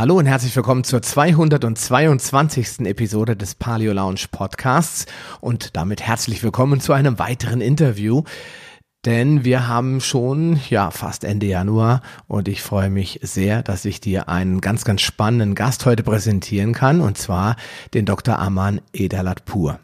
Hallo und herzlich willkommen zur 222. Episode des Paleo Lounge Podcasts und damit herzlich willkommen zu einem weiteren Interview. Denn wir haben schon, ja, fast Ende Januar und ich freue mich sehr, dass ich dir einen ganz, ganz spannenden Gast heute präsentieren kann und zwar den Dr. Aman Ederlatpur.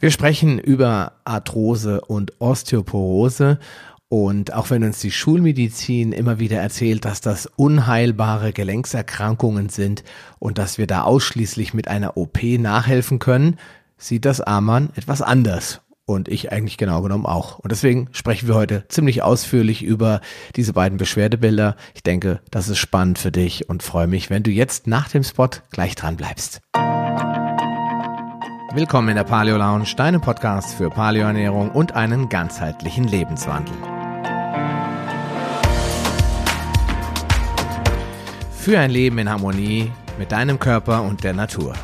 Wir sprechen über Arthrose und Osteoporose und auch wenn uns die Schulmedizin immer wieder erzählt, dass das unheilbare Gelenkserkrankungen sind und dass wir da ausschließlich mit einer OP nachhelfen können, sieht das Amann etwas anders. Und ich eigentlich genau genommen auch. Und deswegen sprechen wir heute ziemlich ausführlich über diese beiden Beschwerdebilder. Ich denke, das ist spannend für dich und freue mich, wenn du jetzt nach dem Spot gleich dran bleibst. Willkommen in der Paleo Lounge, deinem Podcast für Paleoernährung und einen ganzheitlichen Lebenswandel. Für ein Leben in Harmonie mit deinem Körper und der Natur.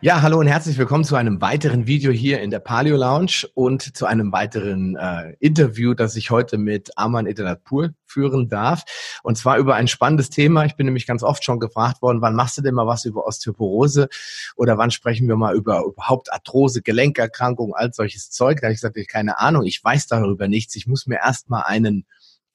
Ja, hallo und herzlich willkommen zu einem weiteren Video hier in der Paleo Lounge und zu einem weiteren äh, Interview, das ich heute mit Aman Edenatpur führen darf. Und zwar über ein spannendes Thema. Ich bin nämlich ganz oft schon gefragt worden, wann machst du denn mal was über Osteoporose oder wann sprechen wir mal über überhaupt Arthrose, Gelenkerkrankungen, all solches Zeug. Da habe ich gesagt, ich keine Ahnung, ich weiß darüber nichts. Ich muss mir erst mal einen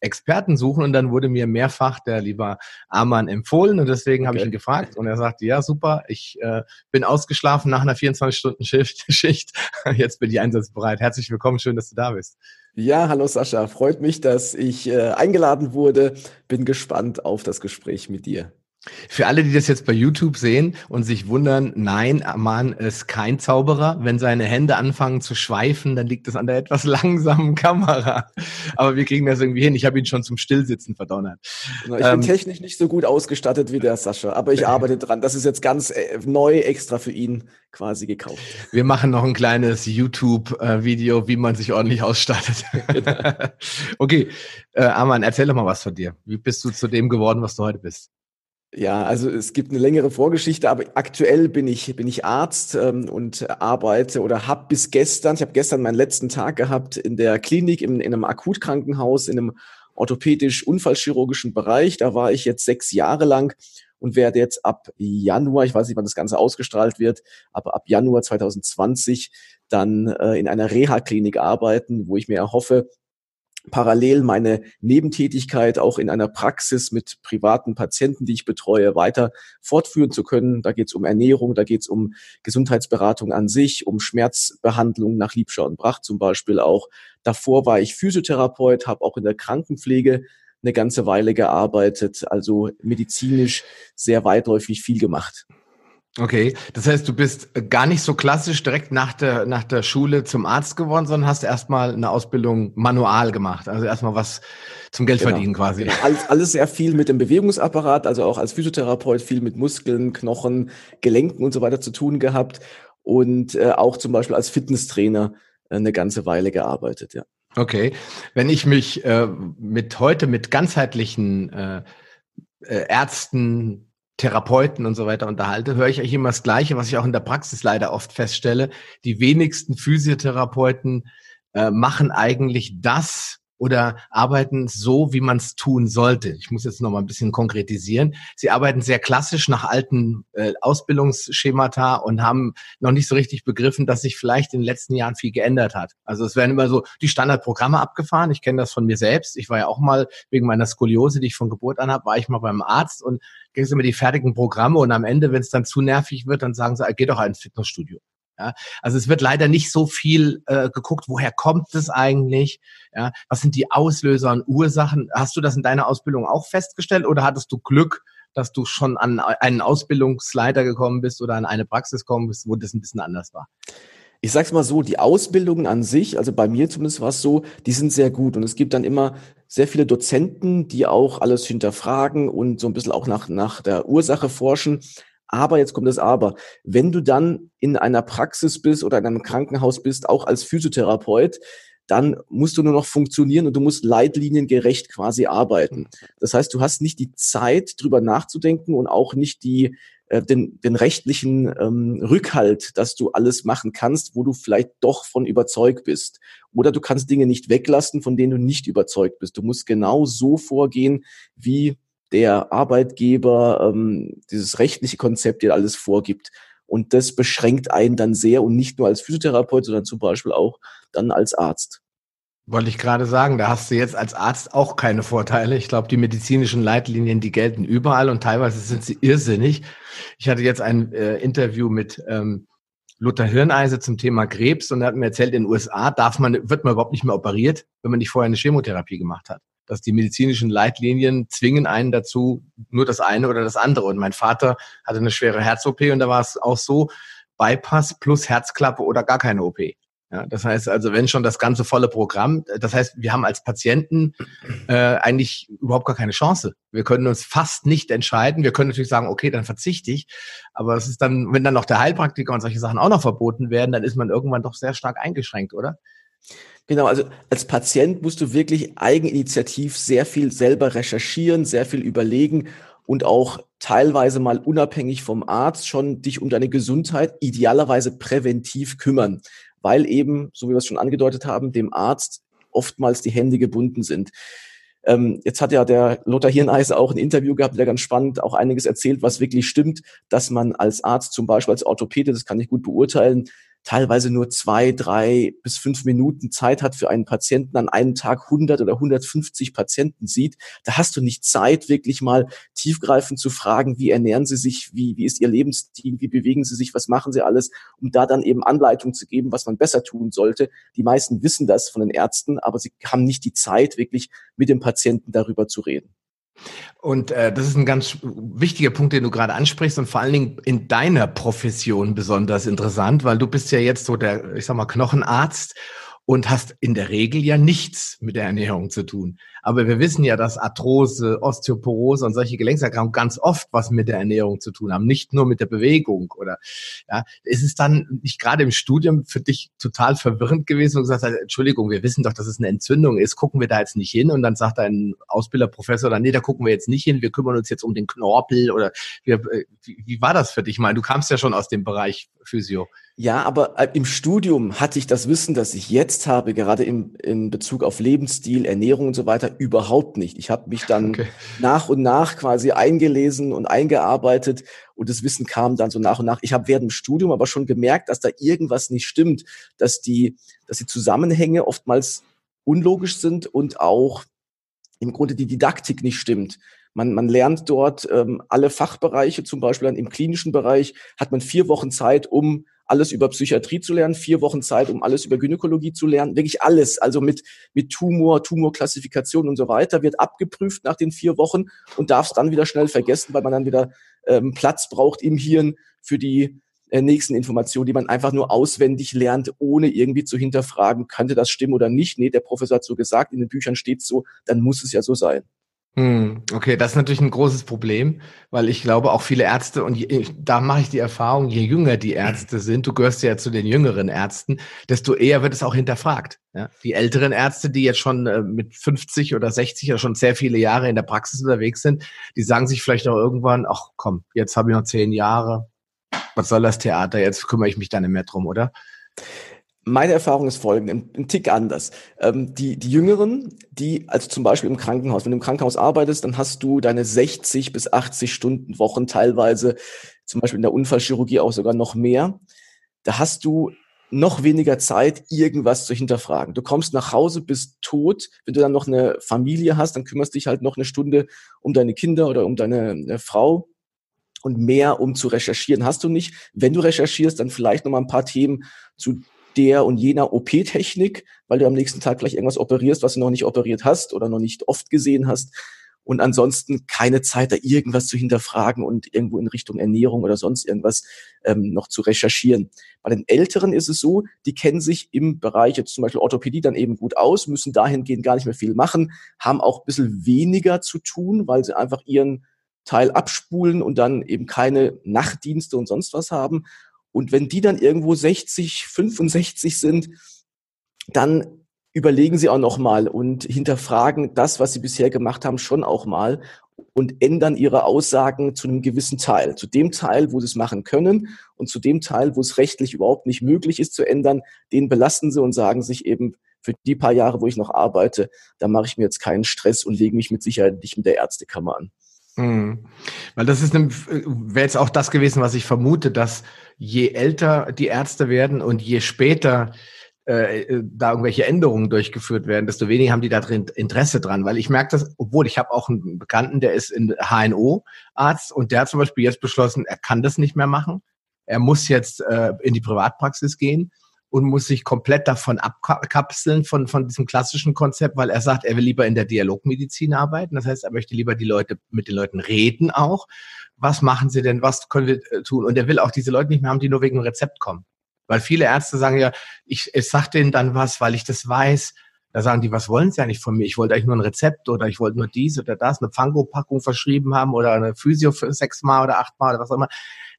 Experten suchen und dann wurde mir mehrfach der lieber Amann empfohlen und deswegen okay. habe ich ihn gefragt und er sagte, ja super, ich äh, bin ausgeschlafen nach einer 24-Stunden-Schicht, Schicht. jetzt bin ich einsatzbereit. Herzlich willkommen, schön, dass du da bist. Ja, hallo Sascha, freut mich, dass ich äh, eingeladen wurde. Bin gespannt auf das Gespräch mit dir. Für alle, die das jetzt bei YouTube sehen und sich wundern, nein, Aman ist kein Zauberer. Wenn seine Hände anfangen zu schweifen, dann liegt es an der etwas langsamen Kamera. Aber wir kriegen das irgendwie hin. Ich habe ihn schon zum Stillsitzen verdonnert. Genau, ich ähm, bin technisch nicht so gut ausgestattet wie der Sascha, aber ich arbeite dran. Das ist jetzt ganz äh, neu extra für ihn quasi gekauft. Wir machen noch ein kleines YouTube-Video, wie man sich ordentlich ausstattet. Genau. okay, äh, Aman, erzähl doch mal was von dir. Wie bist du zu dem geworden, was du heute bist? Ja, also es gibt eine längere Vorgeschichte, aber aktuell bin ich bin ich Arzt ähm, und arbeite oder habe bis gestern, ich habe gestern meinen letzten Tag gehabt in der Klinik in, in einem Akutkrankenhaus in einem orthopädisch-unfallchirurgischen Bereich. Da war ich jetzt sechs Jahre lang und werde jetzt ab Januar, ich weiß nicht, wann das Ganze ausgestrahlt wird, aber ab Januar 2020 dann äh, in einer Reha-Klinik arbeiten, wo ich mir erhoffe, parallel meine Nebentätigkeit auch in einer Praxis mit privaten Patienten, die ich betreue, weiter fortführen zu können. Da geht es um Ernährung, da geht es um Gesundheitsberatung an sich, um Schmerzbehandlung nach Liebschau und Bracht zum Beispiel auch. Davor war ich Physiotherapeut, habe auch in der Krankenpflege eine ganze Weile gearbeitet, also medizinisch sehr weitläufig viel gemacht. Okay, das heißt, du bist gar nicht so klassisch direkt nach der, nach der Schule zum Arzt geworden, sondern hast erstmal eine Ausbildung manual gemacht. Also erstmal was zum Geld genau. verdienen quasi. Genau. Alles, alles sehr viel mit dem Bewegungsapparat, also auch als Physiotherapeut viel mit Muskeln, Knochen, Gelenken und so weiter zu tun gehabt und äh, auch zum Beispiel als Fitnesstrainer äh, eine ganze Weile gearbeitet, ja. Okay, wenn ich mich äh, mit heute mit ganzheitlichen äh, äh Ärzten Therapeuten und so weiter unterhalte, höre ich eigentlich immer das Gleiche, was ich auch in der Praxis leider oft feststelle. Die wenigsten Physiotherapeuten äh, machen eigentlich das, oder arbeiten so, wie man es tun sollte. Ich muss jetzt noch mal ein bisschen konkretisieren. Sie arbeiten sehr klassisch nach alten äh, Ausbildungsschemata und haben noch nicht so richtig begriffen, dass sich vielleicht in den letzten Jahren viel geändert hat. Also es werden immer so die Standardprogramme abgefahren. Ich kenne das von mir selbst. Ich war ja auch mal wegen meiner Skoliose, die ich von Geburt an habe, war ich mal beim Arzt und ging es immer die fertigen Programme und am Ende, wenn es dann zu nervig wird, dann sagen sie, geh doch ins Fitnessstudio. Ja, also es wird leider nicht so viel äh, geguckt, woher kommt es eigentlich? Ja, was sind die Auslöser und Ursachen? Hast du das in deiner Ausbildung auch festgestellt oder hattest du Glück, dass du schon an einen Ausbildungsleiter gekommen bist oder an eine Praxis gekommen bist, wo das ein bisschen anders war? Ich sag's mal so, die Ausbildungen an sich, also bei mir zumindest war es so, die sind sehr gut und es gibt dann immer sehr viele Dozenten, die auch alles hinterfragen und so ein bisschen auch nach, nach der Ursache forschen. Aber jetzt kommt das Aber. Wenn du dann in einer Praxis bist oder in einem Krankenhaus bist, auch als Physiotherapeut, dann musst du nur noch funktionieren und du musst leitliniengerecht quasi arbeiten. Das heißt, du hast nicht die Zeit, drüber nachzudenken und auch nicht die äh, den, den rechtlichen ähm, Rückhalt, dass du alles machen kannst, wo du vielleicht doch von überzeugt bist. Oder du kannst Dinge nicht weglassen, von denen du nicht überzeugt bist. Du musst genau so vorgehen, wie der Arbeitgeber ähm, dieses rechtliche Konzept dir alles vorgibt. Und das beschränkt einen dann sehr und nicht nur als Physiotherapeut, sondern zum Beispiel auch dann als Arzt. Wollte ich gerade sagen, da hast du jetzt als Arzt auch keine Vorteile. Ich glaube, die medizinischen Leitlinien, die gelten überall und teilweise sind sie irrsinnig. Ich hatte jetzt ein äh, Interview mit ähm, Lothar Hirneise zum Thema Krebs und er hat mir erzählt, in den USA darf man, wird man überhaupt nicht mehr operiert, wenn man nicht vorher eine Chemotherapie gemacht hat. Dass die medizinischen Leitlinien zwingen einen dazu, nur das eine oder das andere. Und mein Vater hatte eine schwere Herz-OP und da war es auch so, Bypass plus Herzklappe oder gar keine OP. Ja, das heißt also, wenn schon das ganze volle Programm, das heißt, wir haben als Patienten äh, eigentlich überhaupt gar keine Chance. Wir können uns fast nicht entscheiden. Wir können natürlich sagen, okay, dann verzichte ich. Aber es ist dann, wenn dann noch der Heilpraktiker und solche Sachen auch noch verboten werden, dann ist man irgendwann doch sehr stark eingeschränkt, oder? Genau, also als Patient musst du wirklich eigeninitiativ sehr viel selber recherchieren, sehr viel überlegen und auch teilweise mal unabhängig vom Arzt schon dich um deine Gesundheit idealerweise präventiv kümmern weil eben, so wie wir es schon angedeutet haben, dem Arzt oftmals die Hände gebunden sind. Ähm, jetzt hat ja der Lothar Hirneise auch ein Interview gehabt, der ganz spannend auch einiges erzählt, was wirklich stimmt, dass man als Arzt zum Beispiel als Orthopäde, das kann ich gut beurteilen, teilweise nur zwei, drei bis fünf Minuten Zeit hat für einen Patienten, an einem Tag 100 oder 150 Patienten sieht, da hast du nicht Zeit, wirklich mal tiefgreifend zu fragen, wie ernähren sie sich, wie, wie ist ihr Lebensstil, wie bewegen sie sich, was machen sie alles, um da dann eben Anleitung zu geben, was man besser tun sollte. Die meisten wissen das von den Ärzten, aber sie haben nicht die Zeit, wirklich mit dem Patienten darüber zu reden. Und äh, das ist ein ganz wichtiger Punkt, den du gerade ansprichst und vor allen Dingen in deiner Profession besonders interessant, weil du bist ja jetzt so der, ich sag mal, Knochenarzt und hast in der Regel ja nichts mit der Ernährung zu tun. Aber wir wissen ja, dass Arthrose, Osteoporose und solche Gelenkserkrankungen ganz oft was mit der Ernährung zu tun haben, nicht nur mit der Bewegung oder ja, ist es dann nicht gerade im Studium für dich total verwirrend gewesen und gesagt hast, Entschuldigung, wir wissen doch, dass es eine Entzündung ist, gucken wir da jetzt nicht hin und dann sagt dein Ausbilderprofessor dann, nee, da gucken wir jetzt nicht hin, wir kümmern uns jetzt um den Knorpel oder wie, wie, wie war das für dich mal? Du kamst ja schon aus dem Bereich Physio. Ja, aber äh, im Studium hatte ich das Wissen, das ich jetzt habe, gerade im, in Bezug auf Lebensstil, Ernährung und so weiter, überhaupt nicht. Ich habe mich dann okay. nach und nach quasi eingelesen und eingearbeitet und das Wissen kam dann so nach und nach. Ich habe während dem Studium aber schon gemerkt, dass da irgendwas nicht stimmt, dass die, dass die Zusammenhänge oftmals unlogisch sind und auch im Grunde die Didaktik nicht stimmt. Man, man lernt dort ähm, alle Fachbereiche, zum Beispiel dann im klinischen Bereich hat man vier Wochen Zeit, um alles über Psychiatrie zu lernen, vier Wochen Zeit, um alles über Gynäkologie zu lernen, wirklich alles, also mit, mit Tumor, Tumorklassifikation und so weiter, wird abgeprüft nach den vier Wochen und darf es dann wieder schnell vergessen, weil man dann wieder ähm, Platz braucht im Hirn für die äh, nächsten Informationen, die man einfach nur auswendig lernt, ohne irgendwie zu hinterfragen, könnte das stimmen oder nicht. Nee, der Professor hat so gesagt, in den Büchern steht so, dann muss es ja so sein. Hm, okay, das ist natürlich ein großes Problem, weil ich glaube, auch viele Ärzte, und je, da mache ich die Erfahrung, je jünger die Ärzte sind, du gehörst ja zu den jüngeren Ärzten, desto eher wird es auch hinterfragt. Ja? Die älteren Ärzte, die jetzt schon äh, mit 50 oder 60 oder schon sehr viele Jahre in der Praxis unterwegs sind, die sagen sich vielleicht auch irgendwann, ach komm, jetzt habe ich noch zehn Jahre, was soll das Theater, jetzt kümmere ich mich dann nicht mehr drum, oder? Meine Erfahrung ist folgende, ein, Tick anders. Ähm, die, die Jüngeren, die, also zum Beispiel im Krankenhaus, wenn du im Krankenhaus arbeitest, dann hast du deine 60 bis 80 Stunden Wochen teilweise, zum Beispiel in der Unfallchirurgie auch sogar noch mehr. Da hast du noch weniger Zeit, irgendwas zu hinterfragen. Du kommst nach Hause, bist tot. Wenn du dann noch eine Familie hast, dann kümmerst dich halt noch eine Stunde um deine Kinder oder um deine äh, Frau und mehr, um zu recherchieren, hast du nicht. Wenn du recherchierst, dann vielleicht noch mal ein paar Themen zu der und jener OP-Technik, weil du am nächsten Tag gleich irgendwas operierst, was du noch nicht operiert hast oder noch nicht oft gesehen hast. Und ansonsten keine Zeit, da irgendwas zu hinterfragen und irgendwo in Richtung Ernährung oder sonst irgendwas ähm, noch zu recherchieren. Bei den Älteren ist es so, die kennen sich im Bereich jetzt zum Beispiel Orthopädie dann eben gut aus, müssen dahingehend gar nicht mehr viel machen, haben auch ein bisschen weniger zu tun, weil sie einfach ihren Teil abspulen und dann eben keine Nachtdienste und sonst was haben. Und wenn die dann irgendwo 60, 65 sind, dann überlegen Sie auch noch mal und hinterfragen das, was Sie bisher gemacht haben, schon auch mal und ändern Ihre Aussagen zu einem gewissen Teil. Zu dem Teil, wo Sie es machen können und zu dem Teil, wo es rechtlich überhaupt nicht möglich ist zu ändern, den belasten Sie und sagen sich eben, für die paar Jahre, wo ich noch arbeite, da mache ich mir jetzt keinen Stress und lege mich mit Sicherheit nicht mit der Ärztekammer an. Mhm. Weil das ist wäre jetzt auch das gewesen, was ich vermute, dass je älter die Ärzte werden und je später äh, äh, da irgendwelche Änderungen durchgeführt werden, desto weniger haben die da drin Interesse dran. Weil ich merke das, obwohl ich habe auch einen Bekannten, der ist in HNO-Arzt und der hat zum Beispiel jetzt beschlossen, er kann das nicht mehr machen. Er muss jetzt äh, in die Privatpraxis gehen und muss sich komplett davon abkapseln von, von diesem klassischen Konzept, weil er sagt, er will lieber in der Dialogmedizin arbeiten. Das heißt, er möchte lieber die Leute mit den Leuten reden auch. Was machen sie denn? Was können wir äh, tun? Und er will auch diese Leute nicht mehr haben, die nur wegen dem Rezept kommen. Weil viele Ärzte sagen ja, ich, ich sag denen dann was, weil ich das weiß. Da sagen die, was wollen sie eigentlich von mir? Ich wollte eigentlich nur ein Rezept oder ich wollte nur dies oder das, eine Fango-Packung verschrieben haben oder eine Physio für sechsmal oder achtmal oder was auch immer.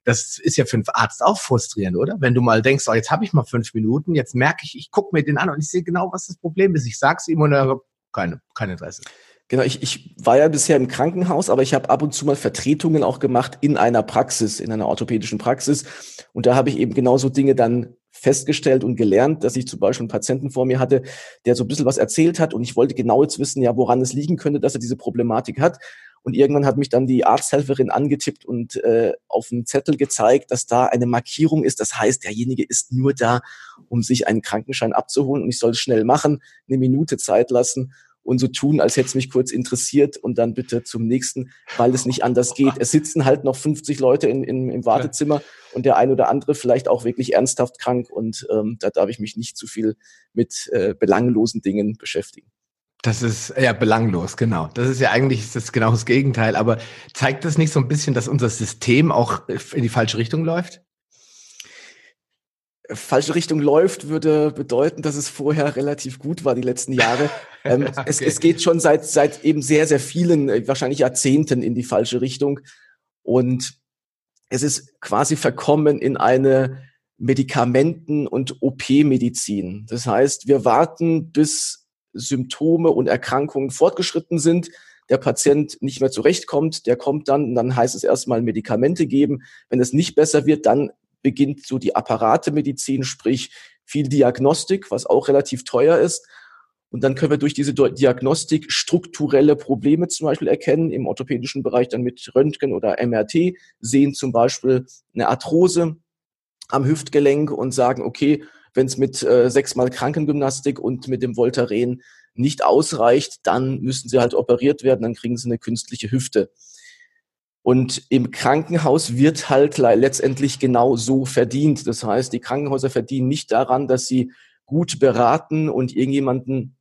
Das ist ja für einen Arzt auch frustrierend, oder? Wenn du mal denkst, oh, jetzt habe ich mal fünf Minuten, jetzt merke ich, ich gucke mir den an und ich sehe genau, was das Problem ist. Ich sag's ihm und er keine, kein Interesse. Genau, ich, ich war ja bisher im Krankenhaus, aber ich habe ab und zu mal Vertretungen auch gemacht in einer Praxis, in einer orthopädischen Praxis. Und da habe ich eben genauso Dinge dann festgestellt und gelernt, dass ich zum Beispiel einen Patienten vor mir hatte, der so ein bisschen was erzählt hat und ich wollte genau jetzt wissen, ja, woran es liegen könnte, dass er diese Problematik hat. Und irgendwann hat mich dann die Arzthelferin angetippt und äh, auf einen Zettel gezeigt, dass da eine Markierung ist. Das heißt, derjenige ist nur da, um sich einen Krankenschein abzuholen und ich soll es schnell machen, eine Minute Zeit lassen und so tun, als hätte es mich kurz interessiert und dann bitte zum nächsten, weil es nicht anders geht. Es sitzen halt noch 50 Leute in, in, im Wartezimmer und der ein oder andere vielleicht auch wirklich ernsthaft krank und ähm, da darf ich mich nicht zu viel mit äh, belanglosen Dingen beschäftigen. Das ist ja belanglos, genau. Das ist ja eigentlich das genau das Gegenteil. Aber zeigt das nicht so ein bisschen, dass unser System auch in die falsche Richtung läuft? Falsche Richtung läuft, würde bedeuten, dass es vorher relativ gut war die letzten Jahre. ähm, okay. es, es, geht schon seit, seit eben sehr, sehr vielen, äh, wahrscheinlich Jahrzehnten in die falsche Richtung. Und es ist quasi verkommen in eine Medikamenten- und OP-Medizin. Das heißt, wir warten, bis Symptome und Erkrankungen fortgeschritten sind, der Patient nicht mehr zurechtkommt, der kommt dann und dann heißt es erstmal Medikamente geben. Wenn es nicht besser wird, dann beginnt so die Apparatemedizin, sprich viel Diagnostik, was auch relativ teuer ist. Und dann können wir durch diese Diagnostik strukturelle Probleme zum Beispiel erkennen, im orthopädischen Bereich dann mit Röntgen oder MRT, sehen zum Beispiel eine Arthrose am Hüftgelenk und sagen, okay, wenn es mit äh, sechsmal Krankengymnastik und mit dem Voltaren nicht ausreicht, dann müssen sie halt operiert werden, dann kriegen sie eine künstliche Hüfte. Und im Krankenhaus wird halt letztendlich genau so verdient. Das heißt, die Krankenhäuser verdienen nicht daran, dass sie gut beraten und irgendjemanden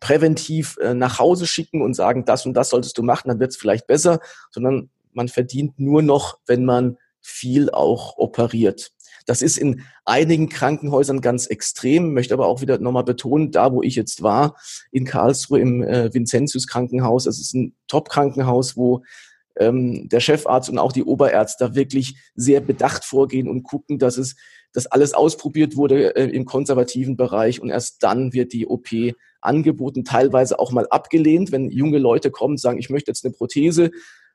präventiv äh, nach Hause schicken und sagen, das und das solltest du machen, dann wird es vielleicht besser, sondern man verdient nur noch, wenn man viel auch operiert. Das ist in einigen Krankenhäusern ganz extrem, möchte aber auch wieder nochmal betonen, da wo ich jetzt war, in Karlsruhe im äh, Vincentius Krankenhaus, das ist ein Top-Krankenhaus, wo ähm, der Chefarzt und auch die Oberärzte wirklich sehr bedacht vorgehen und gucken, dass es, dass alles ausprobiert wurde äh, im konservativen Bereich und erst dann wird die OP angeboten, teilweise auch mal abgelehnt, wenn junge Leute kommen und sagen, ich möchte jetzt eine Prothese.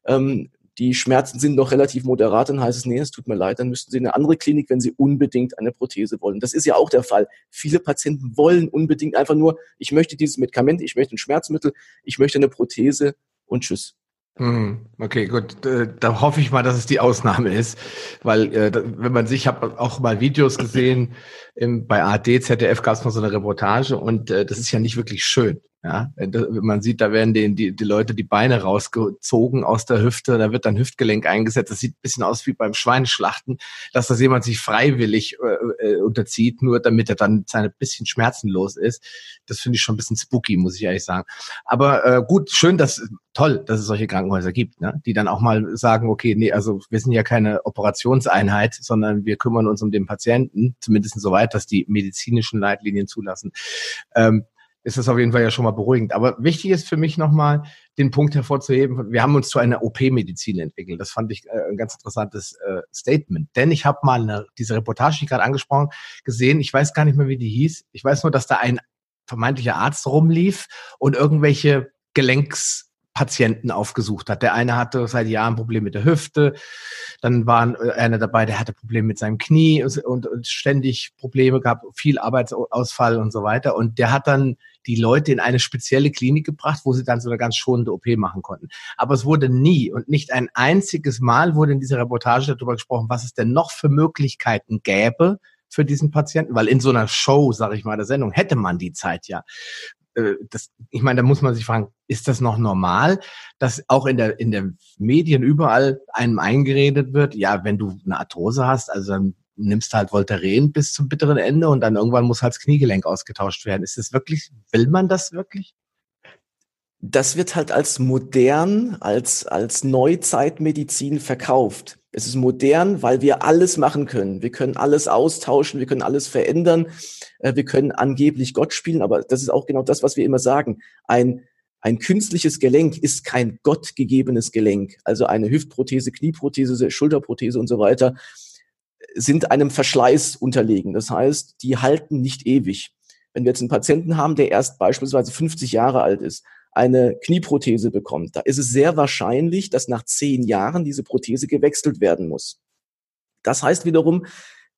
Ähm, die Schmerzen sind noch relativ moderat, dann heißt es, nee, es tut mir leid, dann müssten Sie in eine andere Klinik, wenn Sie unbedingt eine Prothese wollen. Das ist ja auch der Fall. Viele Patienten wollen unbedingt einfach nur, ich möchte dieses Medikament, ich möchte ein Schmerzmittel, ich möchte eine Prothese und tschüss. Hm, okay, gut. Äh, da hoffe ich mal, dass es die Ausnahme ist, weil äh, wenn man sich, ich habe auch mal Videos gesehen, bei ARD, ZDF gab es noch so eine Reportage und äh, das ist ja nicht wirklich schön. Ja, man sieht, da werden die, die, die Leute die Beine rausgezogen aus der Hüfte, da wird dann Hüftgelenk eingesetzt. Das sieht ein bisschen aus wie beim Schweineschlachten, dass das jemand sich freiwillig äh, äh, unterzieht, nur damit er dann seine bisschen schmerzenlos ist. Das finde ich schon ein bisschen spooky, muss ich ehrlich sagen. Aber äh, gut, schön, dass toll, dass es solche Krankenhäuser gibt, ne? die dann auch mal sagen, okay, nee, also wir sind ja keine Operationseinheit, sondern wir kümmern uns um den Patienten, zumindest soweit, dass die medizinischen Leitlinien zulassen. Ähm, ist das auf jeden Fall ja schon mal beruhigend. Aber wichtig ist für mich nochmal, den Punkt hervorzuheben, wir haben uns zu einer OP-Medizin entwickelt. Das fand ich äh, ein ganz interessantes äh, Statement. Denn ich habe mal eine, diese Reportage, die ich gerade angesprochen, gesehen. Ich weiß gar nicht mehr, wie die hieß. Ich weiß nur, dass da ein vermeintlicher Arzt rumlief und irgendwelche Gelenkspatienten aufgesucht hat. Der eine hatte seit Jahren Probleme mit der Hüfte, dann war äh, einer dabei, der hatte Probleme mit seinem Knie und, und ständig Probleme gehabt, viel Arbeitsausfall und so weiter. Und der hat dann die Leute in eine spezielle Klinik gebracht, wo sie dann so eine ganz schonende OP machen konnten. Aber es wurde nie und nicht ein einziges Mal wurde in dieser Reportage darüber gesprochen, was es denn noch für Möglichkeiten gäbe für diesen Patienten, weil in so einer Show, sage ich mal, der Sendung hätte man die Zeit ja. Äh, das, ich meine, da muss man sich fragen, ist das noch normal, dass auch in der, in der Medien überall einem eingeredet wird, ja, wenn du eine Arthrose hast, also dann nimmst halt Voltaren bis zum bitteren Ende und dann irgendwann muss halt das Kniegelenk ausgetauscht werden. Ist das wirklich, will man das wirklich? Das wird halt als modern, als, als Neuzeitmedizin verkauft. Es ist modern, weil wir alles machen können. Wir können alles austauschen, wir können alles verändern, äh, wir können angeblich Gott spielen, aber das ist auch genau das, was wir immer sagen. Ein, ein künstliches Gelenk ist kein gottgegebenes Gelenk. Also eine Hüftprothese, Knieprothese, Schulterprothese und so weiter sind einem Verschleiß unterlegen. Das heißt, die halten nicht ewig. Wenn wir jetzt einen Patienten haben, der erst beispielsweise 50 Jahre alt ist, eine Knieprothese bekommt, da ist es sehr wahrscheinlich, dass nach zehn Jahren diese Prothese gewechselt werden muss. Das heißt wiederum,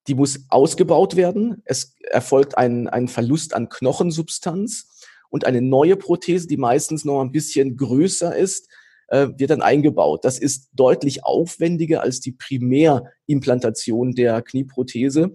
die muss ausgebaut werden. Es erfolgt ein, ein Verlust an Knochensubstanz und eine neue Prothese, die meistens noch ein bisschen größer ist, äh, wird dann eingebaut. Das ist deutlich aufwendiger als die Primärimplantation der Knieprothese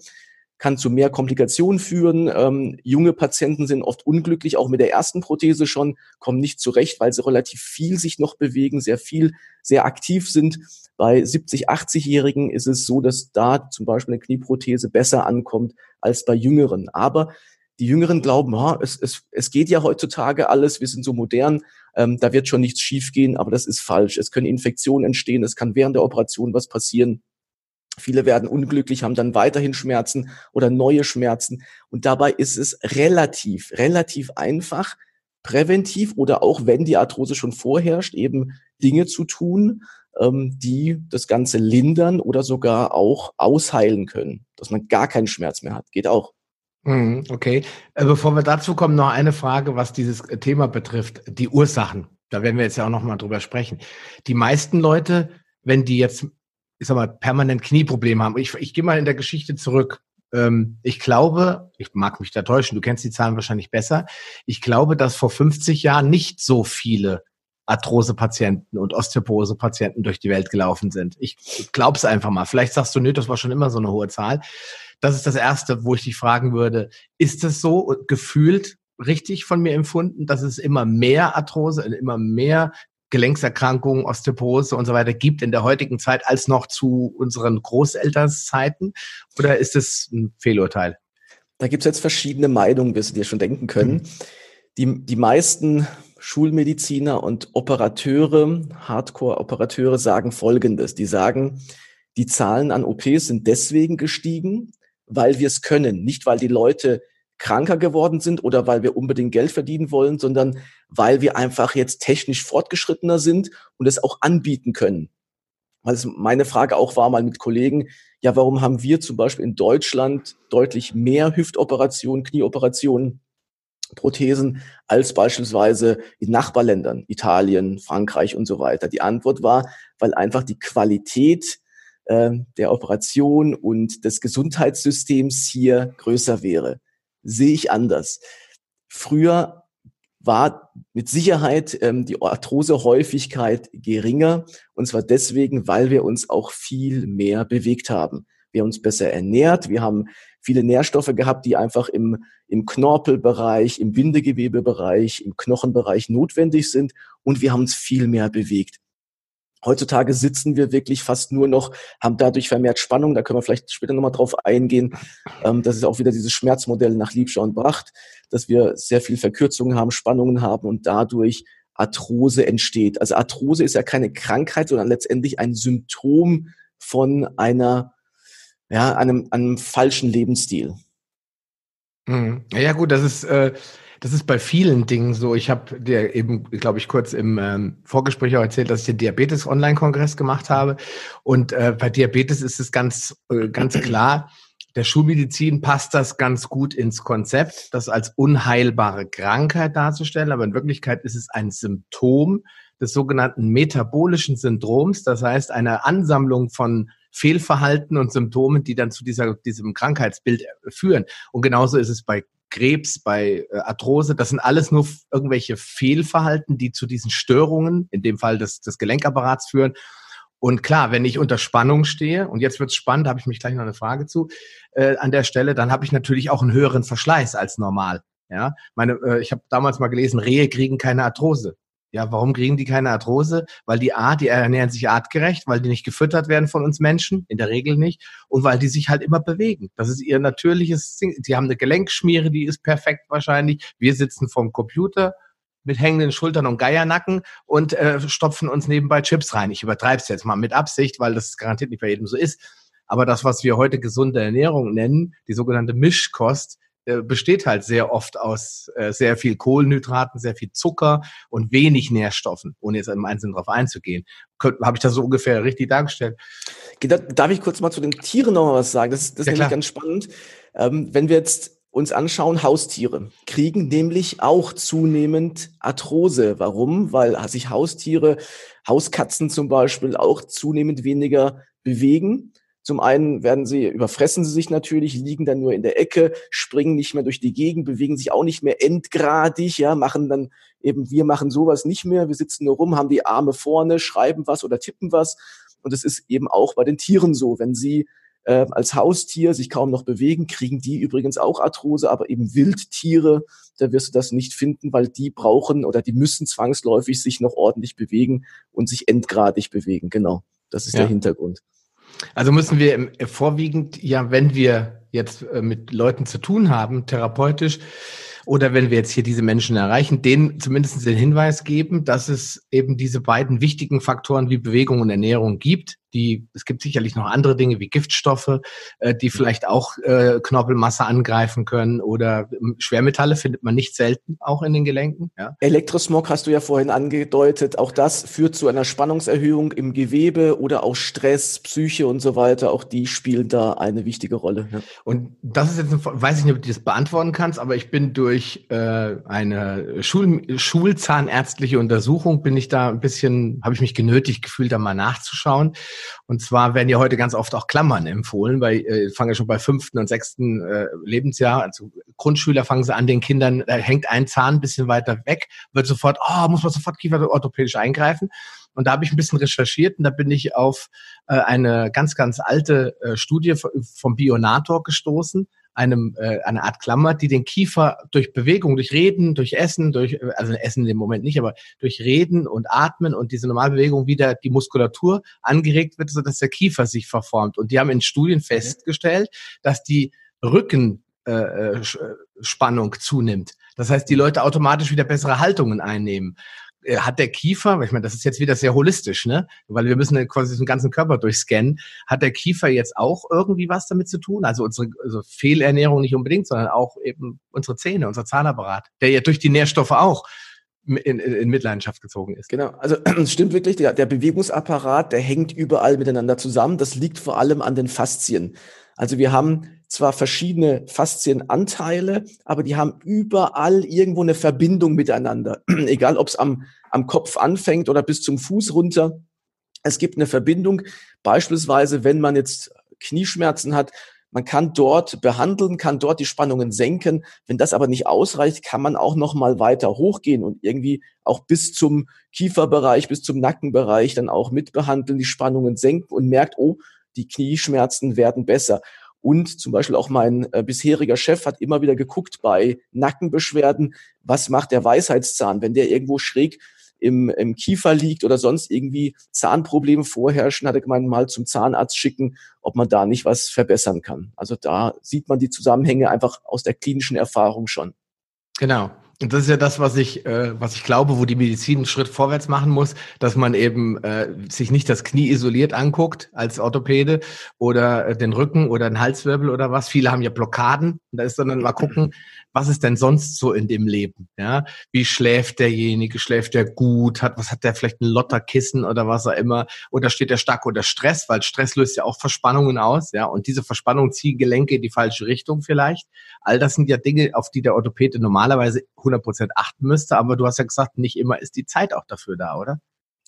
kann zu mehr Komplikationen führen. Ähm, junge Patienten sind oft unglücklich, auch mit der ersten Prothese schon, kommen nicht zurecht, weil sie relativ viel sich noch bewegen, sehr viel, sehr aktiv sind. Bei 70, 80-Jährigen ist es so, dass da zum Beispiel eine Knieprothese besser ankommt als bei Jüngeren. Aber die Jüngeren glauben, ha, es, es, es geht ja heutzutage alles, wir sind so modern, ähm, da wird schon nichts schiefgehen, aber das ist falsch. Es können Infektionen entstehen, es kann während der Operation was passieren. Viele werden unglücklich, haben dann weiterhin Schmerzen oder neue Schmerzen. Und dabei ist es relativ, relativ einfach, präventiv oder auch wenn die Arthrose schon vorherrscht, eben Dinge zu tun, ähm, die das Ganze lindern oder sogar auch ausheilen können, dass man gar keinen Schmerz mehr hat. Geht auch. Mhm, okay. Äh, bevor wir dazu kommen, noch eine Frage, was dieses äh, Thema betrifft, die Ursachen. Da werden wir jetzt ja auch noch mal drüber sprechen. Die meisten Leute, wenn die jetzt, ich sag mal, permanent Knieprobleme haben, ich, ich gehe mal in der Geschichte zurück. Ähm, ich glaube, ich mag mich da täuschen, du kennst die Zahlen wahrscheinlich besser. Ich glaube, dass vor 50 Jahren nicht so viele Arthrose-Patienten und Osteoporose-Patienten durch die Welt gelaufen sind. Ich glaube es einfach mal. Vielleicht sagst du, nö, das war schon immer so eine hohe Zahl. Das ist das Erste, wo ich dich fragen würde, ist es so gefühlt richtig von mir empfunden, dass es immer mehr Arthrose, immer mehr Gelenkserkrankungen, Osteoporose und so weiter gibt in der heutigen Zeit als noch zu unseren Großelternszeiten? Oder ist es ein Fehlurteil? Da gibt es jetzt verschiedene Meinungen, wirst du dir schon denken können. Mhm. Die, die meisten Schulmediziner und Operateure, Hardcore-Operateure sagen Folgendes. Die sagen, die Zahlen an OPs sind deswegen gestiegen, weil wir es können. Nicht, weil die Leute kranker geworden sind oder weil wir unbedingt Geld verdienen wollen, sondern weil wir einfach jetzt technisch fortgeschrittener sind und es auch anbieten können. Weil es meine Frage auch war mal mit Kollegen, ja, warum haben wir zum Beispiel in Deutschland deutlich mehr Hüftoperationen, Knieoperationen, Prothesen als beispielsweise in Nachbarländern, Italien, Frankreich und so weiter? Die Antwort war, weil einfach die Qualität äh, der Operation und des Gesundheitssystems hier größer wäre. Sehe ich anders. Früher war mit Sicherheit ähm, die Arthrosehäufigkeit geringer. Und zwar deswegen, weil wir uns auch viel mehr bewegt haben. Wir haben uns besser ernährt. Wir haben viele Nährstoffe gehabt, die einfach im, im Knorpelbereich, im Bindegewebebereich, im Knochenbereich notwendig sind. Und wir haben uns viel mehr bewegt. Heutzutage sitzen wir wirklich fast nur noch, haben dadurch vermehrt Spannung, da können wir vielleicht später nochmal drauf eingehen. Ähm, das ist auch wieder dieses Schmerzmodell nach Liebscher und Bracht, dass wir sehr viel Verkürzungen haben, Spannungen haben und dadurch Arthrose entsteht. Also Arthrose ist ja keine Krankheit, sondern letztendlich ein Symptom von einer, ja, einem, einem falschen Lebensstil. Mhm. Ja gut, das ist äh, das ist bei vielen Dingen so. Ich habe dir eben, glaube ich, kurz im ähm, Vorgespräch auch erzählt, dass ich den Diabetes-Online-Kongress gemacht habe. Und äh, bei Diabetes ist es ganz, äh, ganz klar, der Schulmedizin passt das ganz gut ins Konzept, das als unheilbare Krankheit darzustellen. Aber in Wirklichkeit ist es ein Symptom des sogenannten metabolischen Syndroms. Das heißt, eine Ansammlung von Fehlverhalten und Symptomen, die dann zu dieser, diesem Krankheitsbild führen. Und genauso ist es bei Krebs, bei äh, Arthrose. Das sind alles nur irgendwelche Fehlverhalten, die zu diesen Störungen, in dem Fall des, des Gelenkapparats führen. Und klar, wenn ich unter Spannung stehe, und jetzt wird's spannend, habe ich mich gleich noch eine Frage zu, äh, an der Stelle, dann habe ich natürlich auch einen höheren Verschleiß als normal. Ja, meine, äh, ich habe damals mal gelesen, Rehe kriegen keine Arthrose. Ja, warum kriegen die keine Arthrose? Weil die A, die ernähren sich artgerecht, weil die nicht gefüttert werden von uns Menschen, in der Regel nicht, und weil die sich halt immer bewegen. Das ist ihr natürliches Ding. Die haben eine Gelenkschmiere, die ist perfekt wahrscheinlich. Wir sitzen vorm Computer mit hängenden Schultern und Geiernacken und äh, stopfen uns nebenbei Chips rein. Ich übertreibe es jetzt mal mit Absicht, weil das garantiert nicht bei jedem so ist. Aber das, was wir heute gesunde Ernährung nennen, die sogenannte Mischkost, äh, besteht halt sehr oft aus äh, sehr viel Kohlenhydraten, sehr viel Zucker und wenig Nährstoffen, ohne jetzt im Einzelnen darauf einzugehen. Habe ich das so ungefähr richtig dargestellt? Darf ich kurz mal zu den Tieren noch mal was sagen? Das, das ja, ist nämlich ganz spannend. Ähm, wenn wir jetzt uns anschauen, Haustiere kriegen nämlich auch zunehmend Arthrose. Warum? Weil sich Haustiere, Hauskatzen zum Beispiel, auch zunehmend weniger bewegen zum einen werden sie, überfressen sie sich natürlich, liegen dann nur in der Ecke, springen nicht mehr durch die Gegend, bewegen sich auch nicht mehr endgradig, ja, machen dann eben, wir machen sowas nicht mehr, wir sitzen nur rum, haben die Arme vorne, schreiben was oder tippen was. Und es ist eben auch bei den Tieren so, wenn sie äh, als Haustier sich kaum noch bewegen, kriegen die übrigens auch Arthrose, aber eben Wildtiere, da wirst du das nicht finden, weil die brauchen oder die müssen zwangsläufig sich noch ordentlich bewegen und sich endgradig bewegen. Genau, das ist ja. der Hintergrund. Also müssen wir vorwiegend, ja, wenn wir jetzt äh, mit Leuten zu tun haben, therapeutisch, oder wenn wir jetzt hier diese Menschen erreichen, denen zumindest den Hinweis geben, dass es eben diese beiden wichtigen Faktoren wie Bewegung und Ernährung gibt, die, es gibt sicherlich noch andere Dinge wie Giftstoffe, äh, die vielleicht auch äh, Knorpelmasse angreifen können oder ähm, Schwermetalle findet man nicht selten auch in den Gelenken. Ja. Elektrosmog hast du ja vorhin angedeutet, auch das führt zu einer Spannungserhöhung im Gewebe oder auch Stress, Psyche und so weiter, auch die spielen da eine wichtige Rolle. Ja. Und das ist jetzt, ein, weiß ich nicht, ob du das beantworten kannst, aber ich bin durch äh, eine Schul Schulzahnärztliche Untersuchung, bin ich da ein bisschen, habe ich mich genötigt gefühlt, da mal nachzuschauen. Und zwar werden ja heute ganz oft auch Klammern empfohlen, weil äh, fangen ja schon bei fünften und sechsten äh, Lebensjahr, also Grundschüler fangen sie an, den Kindern, da hängt ein Zahn ein bisschen weiter weg, wird sofort, oh, muss man sofort kieferorthopädisch eingreifen. Und da habe ich ein bisschen recherchiert und da bin ich auf äh, eine ganz, ganz alte äh, Studie vom Bionator gestoßen einem äh, eine Art Klammer, die den Kiefer durch Bewegung, durch Reden, durch Essen, durch also Essen in dem Moment nicht, aber durch Reden und Atmen und diese Normalbewegung wieder die Muskulatur angeregt wird, sodass der Kiefer sich verformt. Und die haben in Studien festgestellt, dass die Rücken äh, äh Spannung zunimmt. Das heißt, die Leute automatisch wieder bessere Haltungen einnehmen. Äh, hat der Kiefer, ich meine, das ist jetzt wieder sehr holistisch, ne? Weil wir müssen quasi den ganzen Körper durchscannen. Hat der Kiefer jetzt auch irgendwie was damit zu tun? Also unsere also Fehlernährung nicht unbedingt, sondern auch eben unsere Zähne, unser Zahnapparat, der ja durch die Nährstoffe auch in, in, Mitleidenschaft gezogen ist. Genau, also es stimmt wirklich, der, der Bewegungsapparat, der hängt überall miteinander zusammen. Das liegt vor allem an den Faszien. Also wir haben zwar verschiedene Faszienanteile, aber die haben überall irgendwo eine Verbindung miteinander. Egal, ob es am, am Kopf anfängt oder bis zum Fuß runter. Es gibt eine Verbindung. Beispielsweise, wenn man jetzt Knieschmerzen hat, man kann dort behandeln, kann dort die Spannungen senken. Wenn das aber nicht ausreicht, kann man auch noch mal weiter hochgehen und irgendwie auch bis zum Kieferbereich, bis zum Nackenbereich dann auch mitbehandeln, die Spannungen senken und merkt, oh, die Knieschmerzen werden besser. Und zum Beispiel auch mein äh, bisheriger Chef hat immer wieder geguckt bei Nackenbeschwerden, was macht der Weisheitszahn, wenn der irgendwo schräg im, im Kiefer liegt oder sonst irgendwie Zahnprobleme vorherrschen, hat er gemeint, mal zum Zahnarzt schicken, ob man da nicht was verbessern kann. Also da sieht man die Zusammenhänge einfach aus der klinischen Erfahrung schon. Genau. Und das ist ja das, was ich, äh, was ich glaube, wo die Medizin einen Schritt vorwärts machen muss, dass man eben äh, sich nicht das Knie isoliert anguckt als Orthopäde oder äh, den Rücken oder den Halswirbel oder was. Viele haben ja Blockaden. Da ist sondern mal gucken, was ist denn sonst so in dem Leben? Ja, wie schläft derjenige? Schläft der gut? Hat was hat der vielleicht ein Lotterkissen oder was auch immer? Oder steht der stark unter Stress? Weil Stress löst ja auch Verspannungen aus. Ja, und diese Verspannung ziehen Gelenke in die falsche Richtung vielleicht. All das sind ja Dinge, auf die der Orthopäde normalerweise 100 Prozent achten müsste. Aber du hast ja gesagt, nicht immer ist die Zeit auch dafür da, oder?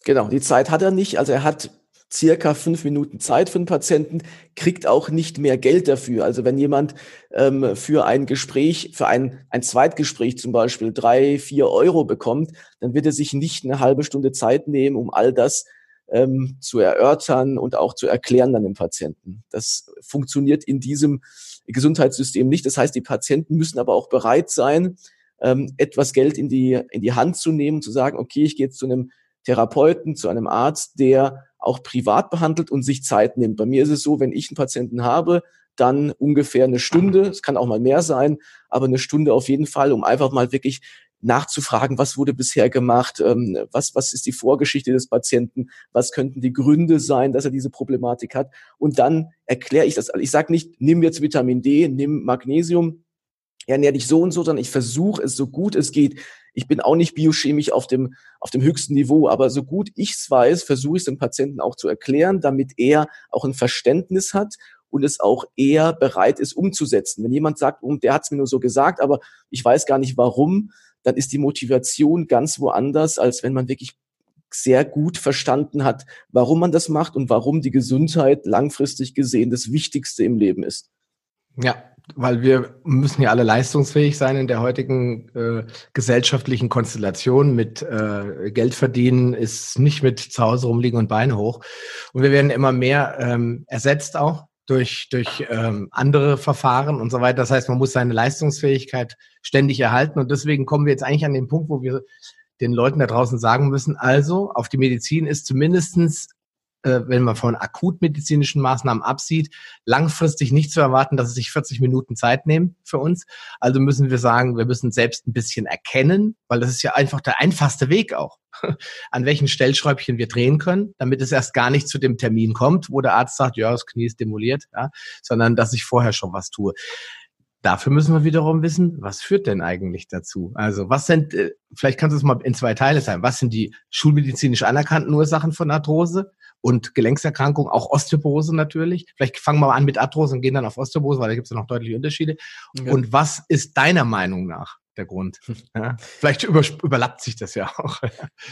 Genau, die Zeit hat er nicht. Also er hat circa fünf Minuten Zeit für den Patienten, kriegt auch nicht mehr Geld dafür. Also wenn jemand ähm, für ein Gespräch, für ein, ein Zweitgespräch zum Beispiel drei, vier Euro bekommt, dann wird er sich nicht eine halbe Stunde Zeit nehmen, um all das ähm, zu erörtern und auch zu erklären dann dem Patienten. Das funktioniert in diesem Gesundheitssystem nicht. Das heißt, die Patienten müssen aber auch bereit sein, ähm, etwas Geld in die, in die Hand zu nehmen, zu sagen, okay, ich gehe jetzt zu einem Therapeuten, zu einem Arzt, der auch privat behandelt und sich Zeit nimmt. Bei mir ist es so, wenn ich einen Patienten habe, dann ungefähr eine Stunde, es kann auch mal mehr sein, aber eine Stunde auf jeden Fall, um einfach mal wirklich nachzufragen, was wurde bisher gemacht, ähm, was, was ist die Vorgeschichte des Patienten, was könnten die Gründe sein, dass er diese Problematik hat. Und dann erkläre ich das. Ich sage nicht, nimm jetzt Vitamin D, nimm Magnesium, ernähr dich so und so, sondern ich versuche es so gut es geht, ich bin auch nicht biochemisch auf dem, auf dem höchsten Niveau, aber so gut ich es weiß, versuche ich es dem Patienten auch zu erklären, damit er auch ein Verständnis hat und es auch eher bereit ist umzusetzen. Wenn jemand sagt, oh, der hat es mir nur so gesagt, aber ich weiß gar nicht warum, dann ist die Motivation ganz woanders, als wenn man wirklich sehr gut verstanden hat, warum man das macht und warum die Gesundheit langfristig gesehen das Wichtigste im Leben ist. Ja, weil wir müssen ja alle leistungsfähig sein in der heutigen äh, gesellschaftlichen Konstellation. Mit äh, Geld verdienen ist nicht mit zu Hause rumliegen und Beine hoch. Und wir werden immer mehr ähm, ersetzt auch durch, durch ähm, andere Verfahren und so weiter. Das heißt, man muss seine Leistungsfähigkeit ständig erhalten. Und deswegen kommen wir jetzt eigentlich an den Punkt, wo wir den Leuten da draußen sagen müssen, also auf die Medizin ist zumindestens äh, wenn man von akutmedizinischen Maßnahmen absieht, langfristig nicht zu erwarten, dass sie sich 40 Minuten Zeit nehmen für uns. Also müssen wir sagen, wir müssen selbst ein bisschen erkennen, weil das ist ja einfach der einfachste Weg auch, an welchen Stellschräubchen wir drehen können, damit es erst gar nicht zu dem Termin kommt, wo der Arzt sagt, ja, das Knie ist demoliert, ja, sondern dass ich vorher schon was tue. Dafür müssen wir wiederum wissen, was führt denn eigentlich dazu? Also was sind, äh, vielleicht kannst du es mal in zwei Teile teilen, was sind die schulmedizinisch anerkannten Ursachen von Arthrose? und Gelenkserkrankungen, auch Osteoporose natürlich. Vielleicht fangen wir mal an mit Arthrose und gehen dann auf Osteoporose, weil da gibt es ja noch deutliche Unterschiede. Ja. Und was ist deiner Meinung nach der Grund? Ja, vielleicht über, überlappt sich das ja auch.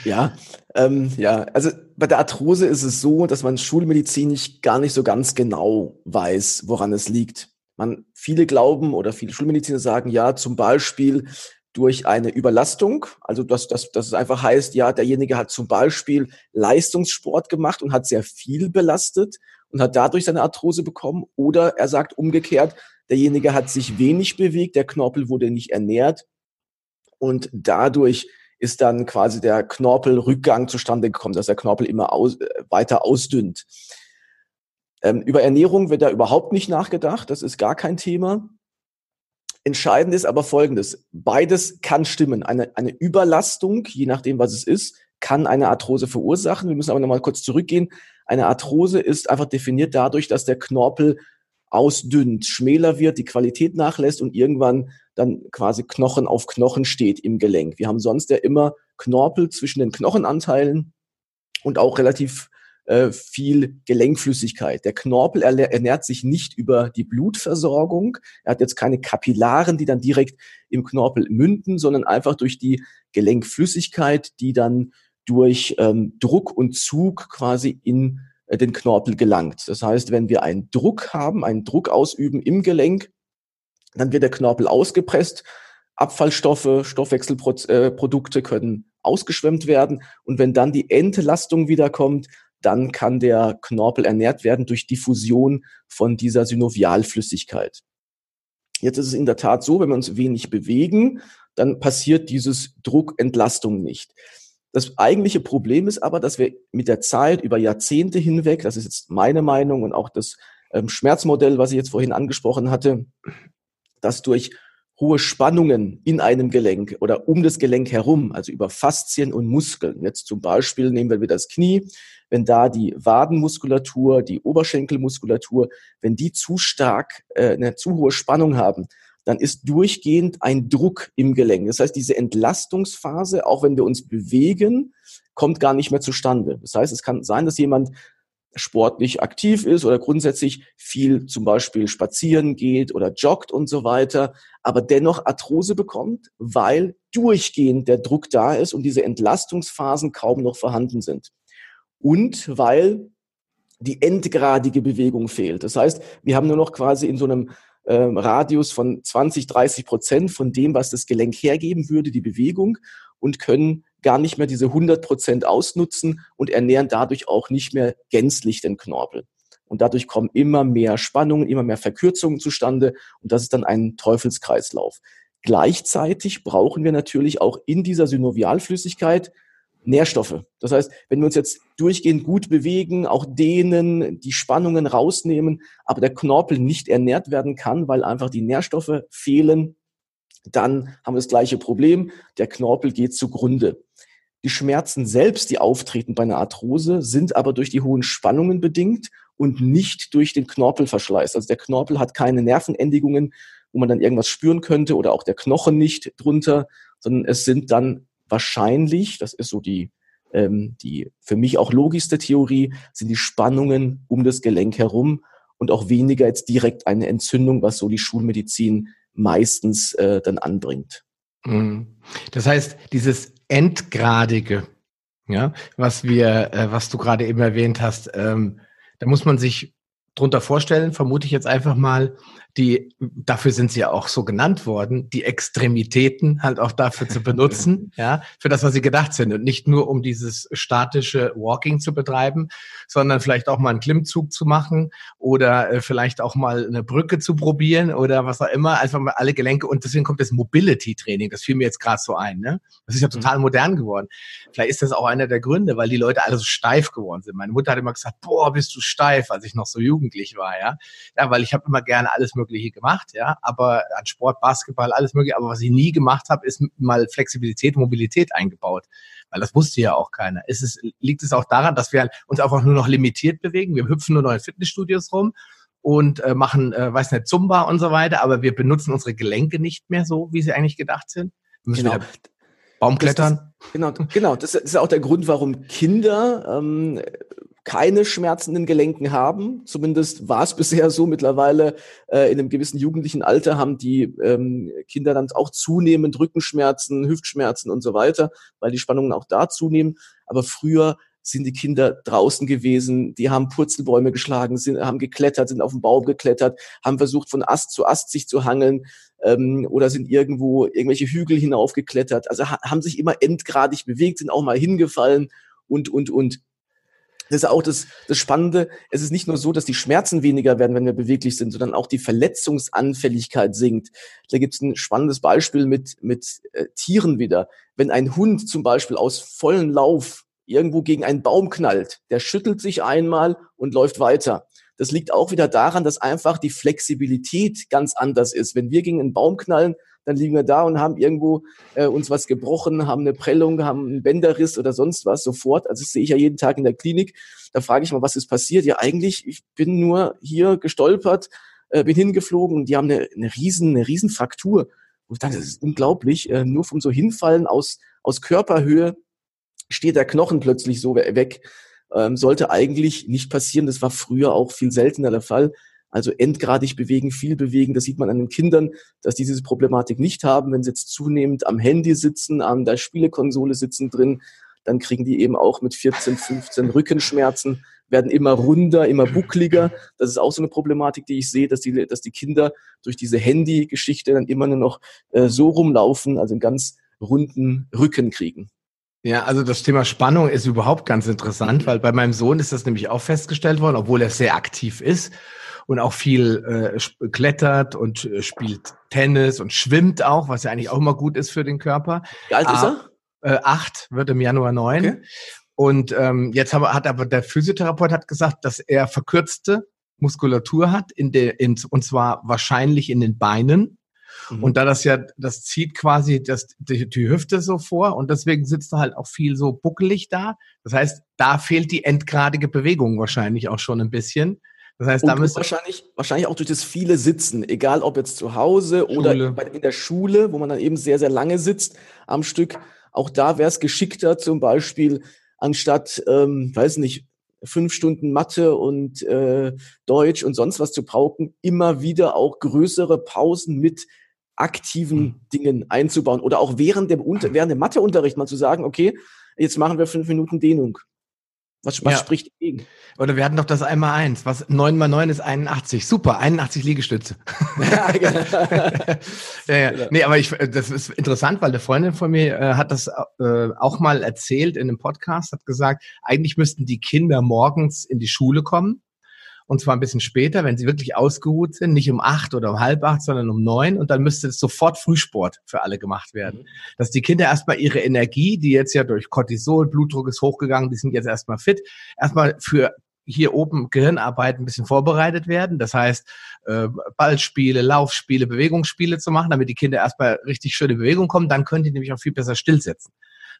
Ja, ähm, ja, also bei der Arthrose ist es so, dass man schulmedizinisch gar nicht so ganz genau weiß, woran es liegt. Man, viele glauben oder viele Schulmediziner sagen, ja, zum Beispiel durch eine Überlastung, also dass, dass, dass es einfach heißt, ja, derjenige hat zum Beispiel Leistungssport gemacht und hat sehr viel belastet und hat dadurch seine Arthrose bekommen, oder er sagt umgekehrt, derjenige hat sich wenig bewegt, der Knorpel wurde nicht ernährt und dadurch ist dann quasi der Knorpelrückgang zustande gekommen, dass der Knorpel immer aus, äh, weiter ausdünnt. Ähm, über Ernährung wird da überhaupt nicht nachgedacht, das ist gar kein Thema. Entscheidend ist aber Folgendes. Beides kann stimmen. Eine, eine Überlastung, je nachdem, was es ist, kann eine Arthrose verursachen. Wir müssen aber nochmal kurz zurückgehen. Eine Arthrose ist einfach definiert dadurch, dass der Knorpel ausdünnt, schmäler wird, die Qualität nachlässt und irgendwann dann quasi Knochen auf Knochen steht im Gelenk. Wir haben sonst ja immer Knorpel zwischen den Knochenanteilen und auch relativ äh, viel Gelenkflüssigkeit. Der Knorpel ernährt sich nicht über die Blutversorgung. Er hat jetzt keine Kapillaren, die dann direkt im Knorpel münden, sondern einfach durch die Gelenkflüssigkeit, die dann durch ähm, Druck und Zug quasi in äh, den Knorpel gelangt. Das heißt, wenn wir einen Druck haben, einen Druck ausüben im Gelenk, dann wird der Knorpel ausgepresst. Abfallstoffe, Stoffwechselprodukte können ausgeschwemmt werden. Und wenn dann die Entlastung wiederkommt, dann kann der Knorpel ernährt werden durch Diffusion von dieser Synovialflüssigkeit. Jetzt ist es in der Tat so, wenn wir uns wenig bewegen, dann passiert dieses Druckentlastung nicht. Das eigentliche Problem ist aber, dass wir mit der Zeit über Jahrzehnte hinweg, das ist jetzt meine Meinung und auch das ähm, Schmerzmodell, was ich jetzt vorhin angesprochen hatte, dass durch hohe Spannungen in einem Gelenk oder um das Gelenk herum, also über Faszien und Muskeln. Jetzt zum Beispiel nehmen wir wieder das Knie. Wenn da die Wadenmuskulatur, die Oberschenkelmuskulatur, wenn die zu stark äh, eine zu hohe Spannung haben, dann ist durchgehend ein Druck im Gelenk. Das heißt, diese Entlastungsphase, auch wenn wir uns bewegen, kommt gar nicht mehr zustande. Das heißt, es kann sein, dass jemand sportlich aktiv ist oder grundsätzlich viel zum Beispiel spazieren geht oder joggt und so weiter, aber dennoch Arthrose bekommt, weil durchgehend der Druck da ist und diese Entlastungsphasen kaum noch vorhanden sind. Und weil die endgradige Bewegung fehlt. Das heißt, wir haben nur noch quasi in so einem ähm, Radius von 20, 30 Prozent von dem, was das Gelenk hergeben würde, die Bewegung und können gar nicht mehr diese 100 Prozent ausnutzen und ernähren dadurch auch nicht mehr gänzlich den Knorpel. Und dadurch kommen immer mehr Spannungen, immer mehr Verkürzungen zustande und das ist dann ein Teufelskreislauf. Gleichzeitig brauchen wir natürlich auch in dieser Synovialflüssigkeit Nährstoffe. Das heißt, wenn wir uns jetzt durchgehend gut bewegen, auch dehnen, die Spannungen rausnehmen, aber der Knorpel nicht ernährt werden kann, weil einfach die Nährstoffe fehlen, dann haben wir das gleiche Problem. Der Knorpel geht zugrunde. Die Schmerzen selbst, die auftreten bei einer Arthrose, sind aber durch die hohen Spannungen bedingt und nicht durch den Knorpelverschleiß. Also der Knorpel hat keine Nervenendigungen, wo man dann irgendwas spüren könnte oder auch der Knochen nicht drunter, sondern es sind dann wahrscheinlich, das ist so die, ähm, die für mich auch logischste Theorie, sind die Spannungen um das Gelenk herum und auch weniger jetzt direkt eine Entzündung, was so die Schulmedizin meistens äh, dann anbringt. Mhm. Das heißt, dieses Endgradige, ja, was wir, äh, was du gerade eben erwähnt hast, ähm, da muss man sich drunter vorstellen, vermute ich jetzt einfach mal, die, dafür sind sie ja auch so genannt worden, die Extremitäten halt auch dafür zu benutzen, ja, für das, was sie gedacht sind und nicht nur um dieses statische Walking zu betreiben, sondern vielleicht auch mal einen Klimmzug zu machen oder äh, vielleicht auch mal eine Brücke zu probieren oder was auch immer, einfach mal alle Gelenke und deswegen kommt das Mobility Training, das fiel mir jetzt gerade so ein, ne? Das ist ja total mhm. modern geworden. Vielleicht ist das auch einer der Gründe, weil die Leute alle so steif geworden sind. Meine Mutter hat immer gesagt, boah, bist du steif, als ich noch so jugendlich war, ja? Ja, weil ich habe immer gerne alles Mögliche gemacht, ja, aber an Sport, Basketball, alles Mögliche. Aber was ich nie gemacht habe, ist mal Flexibilität, Mobilität eingebaut. Weil das wusste ja auch keiner. Ist es, liegt es auch daran, dass wir uns einfach nur noch limitiert bewegen? Wir hüpfen nur noch in Fitnessstudios rum und äh, machen, äh, weiß nicht, Zumba und so weiter, aber wir benutzen unsere Gelenke nicht mehr so, wie sie eigentlich gedacht sind. Wir müssen genau. Baumklettern. genau, genau. Das ist auch der Grund, warum Kinder ähm, keine schmerzenden Gelenken haben. Zumindest war es bisher so. Mittlerweile äh, in einem gewissen jugendlichen Alter haben die ähm, Kinder dann auch zunehmend Rückenschmerzen, Hüftschmerzen und so weiter, weil die Spannungen auch da zunehmen. Aber früher sind die Kinder draußen gewesen, die haben Purzelbäume geschlagen, sind, haben geklettert, sind auf den Baum geklettert, haben versucht von Ast zu Ast sich zu hangeln ähm, oder sind irgendwo irgendwelche Hügel hinaufgeklettert. Also ha haben sich immer endgradig bewegt, sind auch mal hingefallen und, und, und. Das ist auch das, das Spannende. Es ist nicht nur so, dass die Schmerzen weniger werden, wenn wir beweglich sind, sondern auch die Verletzungsanfälligkeit sinkt. Da gibt es ein spannendes Beispiel mit, mit äh, Tieren wieder. Wenn ein Hund zum Beispiel aus vollen Lauf irgendwo gegen einen Baum knallt, der schüttelt sich einmal und läuft weiter. Das liegt auch wieder daran, dass einfach die Flexibilität ganz anders ist. Wenn wir gegen einen Baum knallen, dann liegen wir da und haben irgendwo äh, uns was gebrochen, haben eine Prellung, haben einen Bänderriss oder sonst was sofort. Also das sehe ich ja jeden Tag in der Klinik. Da frage ich mal, was ist passiert? Ja, eigentlich, ich bin nur hier gestolpert, äh, bin hingeflogen und die haben eine, eine riesen, eine riesen Fraktur. Und dachte, das ist unglaublich. Äh, nur vom so hinfallen aus, aus Körperhöhe steht der Knochen plötzlich so weg. Ähm, sollte eigentlich nicht passieren. Das war früher auch viel seltener der Fall. Also endgradig bewegen, viel bewegen. Das sieht man an den Kindern, dass die diese Problematik nicht haben. Wenn sie jetzt zunehmend am Handy sitzen, an der Spielekonsole sitzen drin, dann kriegen die eben auch mit 14, 15 Rückenschmerzen, werden immer runder, immer buckliger. Das ist auch so eine Problematik, die ich sehe, dass die, dass die Kinder durch diese Handy-Geschichte dann immer nur noch äh, so rumlaufen, also einen ganz runden Rücken kriegen. Ja, also das Thema Spannung ist überhaupt ganz interessant, weil bei meinem Sohn ist das nämlich auch festgestellt worden, obwohl er sehr aktiv ist und auch viel äh, klettert und äh, spielt Tennis und schwimmt auch, was ja eigentlich auch immer gut ist für den Körper. Wie alt ist er? Äh, acht, wird im Januar neun. Okay. Und ähm, jetzt haben, hat aber der Physiotherapeut hat gesagt, dass er verkürzte Muskulatur hat, in der, in, und zwar wahrscheinlich in den Beinen Mhm. Und da das ja, das zieht quasi das, die, die Hüfte so vor und deswegen sitzt du halt auch viel so buckelig da. Das heißt, da fehlt die endgradige Bewegung wahrscheinlich auch schon ein bisschen. Das heißt, da müsste wahrscheinlich, wahrscheinlich auch durch das viele Sitzen, egal ob jetzt zu Hause Schule. oder in der Schule, wo man dann eben sehr, sehr lange sitzt am Stück. Auch da wäre es geschickter, zum Beispiel anstatt, ähm, weiß nicht, fünf Stunden Mathe und äh, Deutsch und sonst was zu pauken, immer wieder auch größere Pausen mit aktiven mhm. Dingen einzubauen oder auch während dem, während dem Matheunterricht mal zu sagen, okay, jetzt machen wir fünf Minuten Dehnung was, was ja. spricht dagegen? Oder wir hatten doch das einmal eins. Was neun mal neun ist 81. Super, 81 Liegestütze. ja, genau. ja, ja. Genau. Nee, aber ich, das ist interessant, weil eine Freundin von mir äh, hat das äh, auch mal erzählt in einem Podcast, hat gesagt, eigentlich müssten die Kinder morgens in die Schule kommen und zwar ein bisschen später, wenn sie wirklich ausgeruht sind, nicht um acht oder um halb acht, sondern um neun und dann müsste sofort Frühsport für alle gemacht werden. Mhm. Dass die Kinder erstmal ihre Energie, die jetzt ja durch Cortisol, Blutdruck ist hochgegangen, die sind jetzt erstmal fit, erstmal für hier oben Gehirnarbeit ein bisschen vorbereitet werden. Das heißt, äh, Ballspiele, Laufspiele, Bewegungsspiele zu machen, damit die Kinder erstmal richtig schöne Bewegung kommen. Dann können die nämlich auch viel besser stillsetzen.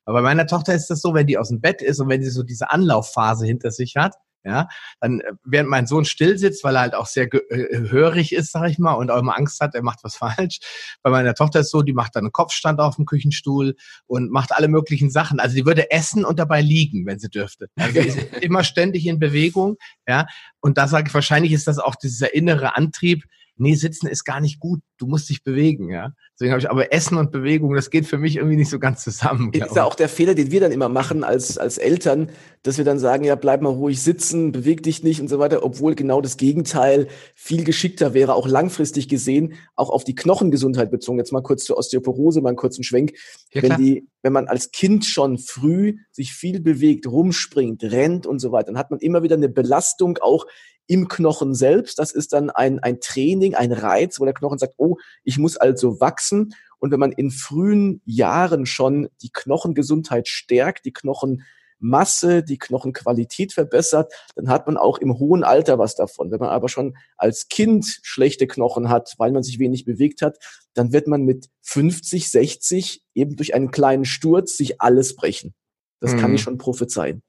Aber bei meiner Tochter ist das so, wenn die aus dem Bett ist und wenn sie so diese Anlaufphase hinter sich hat, ja, dann äh, während mein Sohn still sitzt, weil er halt auch sehr äh, hörig ist, sag ich mal, und auch immer Angst hat, er macht was falsch. Bei meiner Tochter ist so, die macht dann einen Kopfstand auf dem Küchenstuhl und macht alle möglichen Sachen. Also die würde essen und dabei liegen, wenn sie dürfte. Also ist immer ständig in Bewegung, ja. Und da sage ich, wahrscheinlich ist das auch dieser innere Antrieb, nee, sitzen ist gar nicht gut, du musst dich bewegen, ja. Deswegen habe ich aber Essen und Bewegung, das geht für mich irgendwie nicht so ganz zusammen. Ist ja auch der Fehler, den wir dann immer machen als, als Eltern, dass wir dann sagen, ja, bleib mal ruhig sitzen, beweg dich nicht und so weiter, obwohl genau das Gegenteil viel geschickter wäre, auch langfristig gesehen, auch auf die Knochengesundheit bezogen. Jetzt mal kurz zur Osteoporose, mal einen kurzen Schwenk. Ja, wenn die, wenn man als Kind schon früh sich viel bewegt, rumspringt, rennt und so weiter, dann hat man immer wieder eine Belastung auch im Knochen selbst. Das ist dann ein, ein Training, ein Reiz, wo der Knochen sagt, oh, ich muss also wachsen. Und wenn man in frühen Jahren schon die Knochengesundheit stärkt, die Knochenmasse, die Knochenqualität verbessert, dann hat man auch im hohen Alter was davon. Wenn man aber schon als Kind schlechte Knochen hat, weil man sich wenig bewegt hat, dann wird man mit 50, 60 eben durch einen kleinen Sturz sich alles brechen. Das mhm. kann ich schon prophezeien.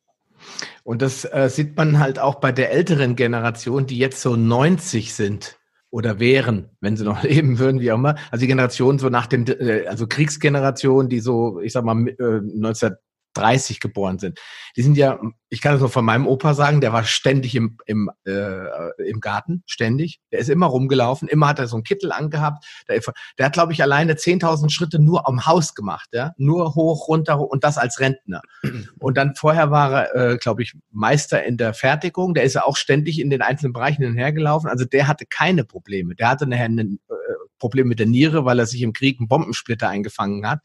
Und das äh, sieht man halt auch bei der älteren Generation, die jetzt so 90 sind oder wären, wenn sie noch leben würden, wie auch immer. Also die Generation so nach dem, äh, also Kriegsgeneration, die so, ich sag mal, äh, 19 30 geboren sind. Die sind ja, ich kann das nur von meinem Opa sagen, der war ständig im, im, äh, im Garten, ständig. Der ist immer rumgelaufen, immer hat er so einen Kittel angehabt. Der, der hat, glaube ich, alleine 10.000 Schritte nur am Haus gemacht, ja, nur hoch, runter und das als Rentner. Und dann vorher war er, äh, glaube ich, Meister in der Fertigung. Der ist ja auch ständig in den einzelnen Bereichen hinhergelaufen. Also der hatte keine Probleme. Der hatte nachher ein äh, Problem mit der Niere, weil er sich im Krieg einen Bombensplitter eingefangen hat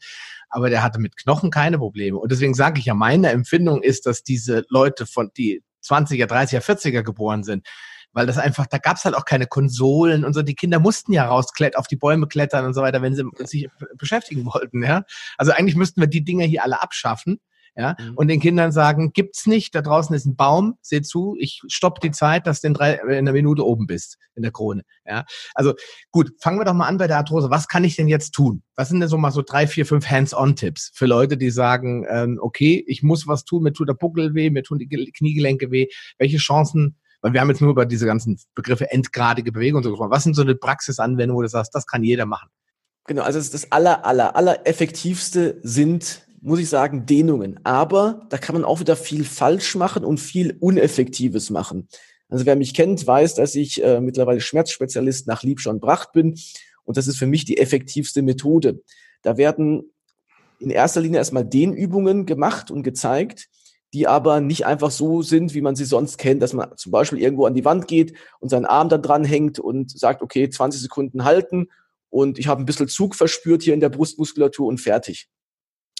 aber der hatte mit Knochen keine Probleme. Und deswegen sage ich ja, meine Empfindung ist, dass diese Leute von die 20er, 30er, 40er geboren sind, weil das einfach, da gab es halt auch keine Konsolen und so. Die Kinder mussten ja rausklettern, auf die Bäume klettern und so weiter, wenn sie sich beschäftigen wollten. Ja, also eigentlich müssten wir die Dinge hier alle abschaffen ja, mhm. und den Kindern sagen, gibt's nicht, da draußen ist ein Baum, seh zu, ich stopp die Zeit, dass du in, drei, in einer Minute oben bist in der Krone, ja. Also gut, fangen wir doch mal an bei der Arthrose. Was kann ich denn jetzt tun? Was sind denn so mal so drei, vier, fünf Hands-on-Tipps für Leute, die sagen, ähm, okay, ich muss was tun, mir tut der Buckel weh, mir tun die Kniegelenke weh. Welche Chancen weil wir haben jetzt nur über diese ganzen Begriffe endgradige Bewegung und so gesprochen. Was sind so eine Praxisanwendung, wo du sagst, das kann jeder machen? Genau, also das aller, aller, aller effektivste sind muss ich sagen, Dehnungen. Aber da kann man auch wieder viel falsch machen und viel Uneffektives machen. Also wer mich kennt, weiß, dass ich äh, mittlerweile Schmerzspezialist nach Liebscher Bracht bin. Und das ist für mich die effektivste Methode. Da werden in erster Linie erstmal Dehnübungen gemacht und gezeigt, die aber nicht einfach so sind, wie man sie sonst kennt, dass man zum Beispiel irgendwo an die Wand geht und seinen Arm dann dran hängt und sagt, okay, 20 Sekunden halten und ich habe ein bisschen Zug verspürt hier in der Brustmuskulatur und fertig.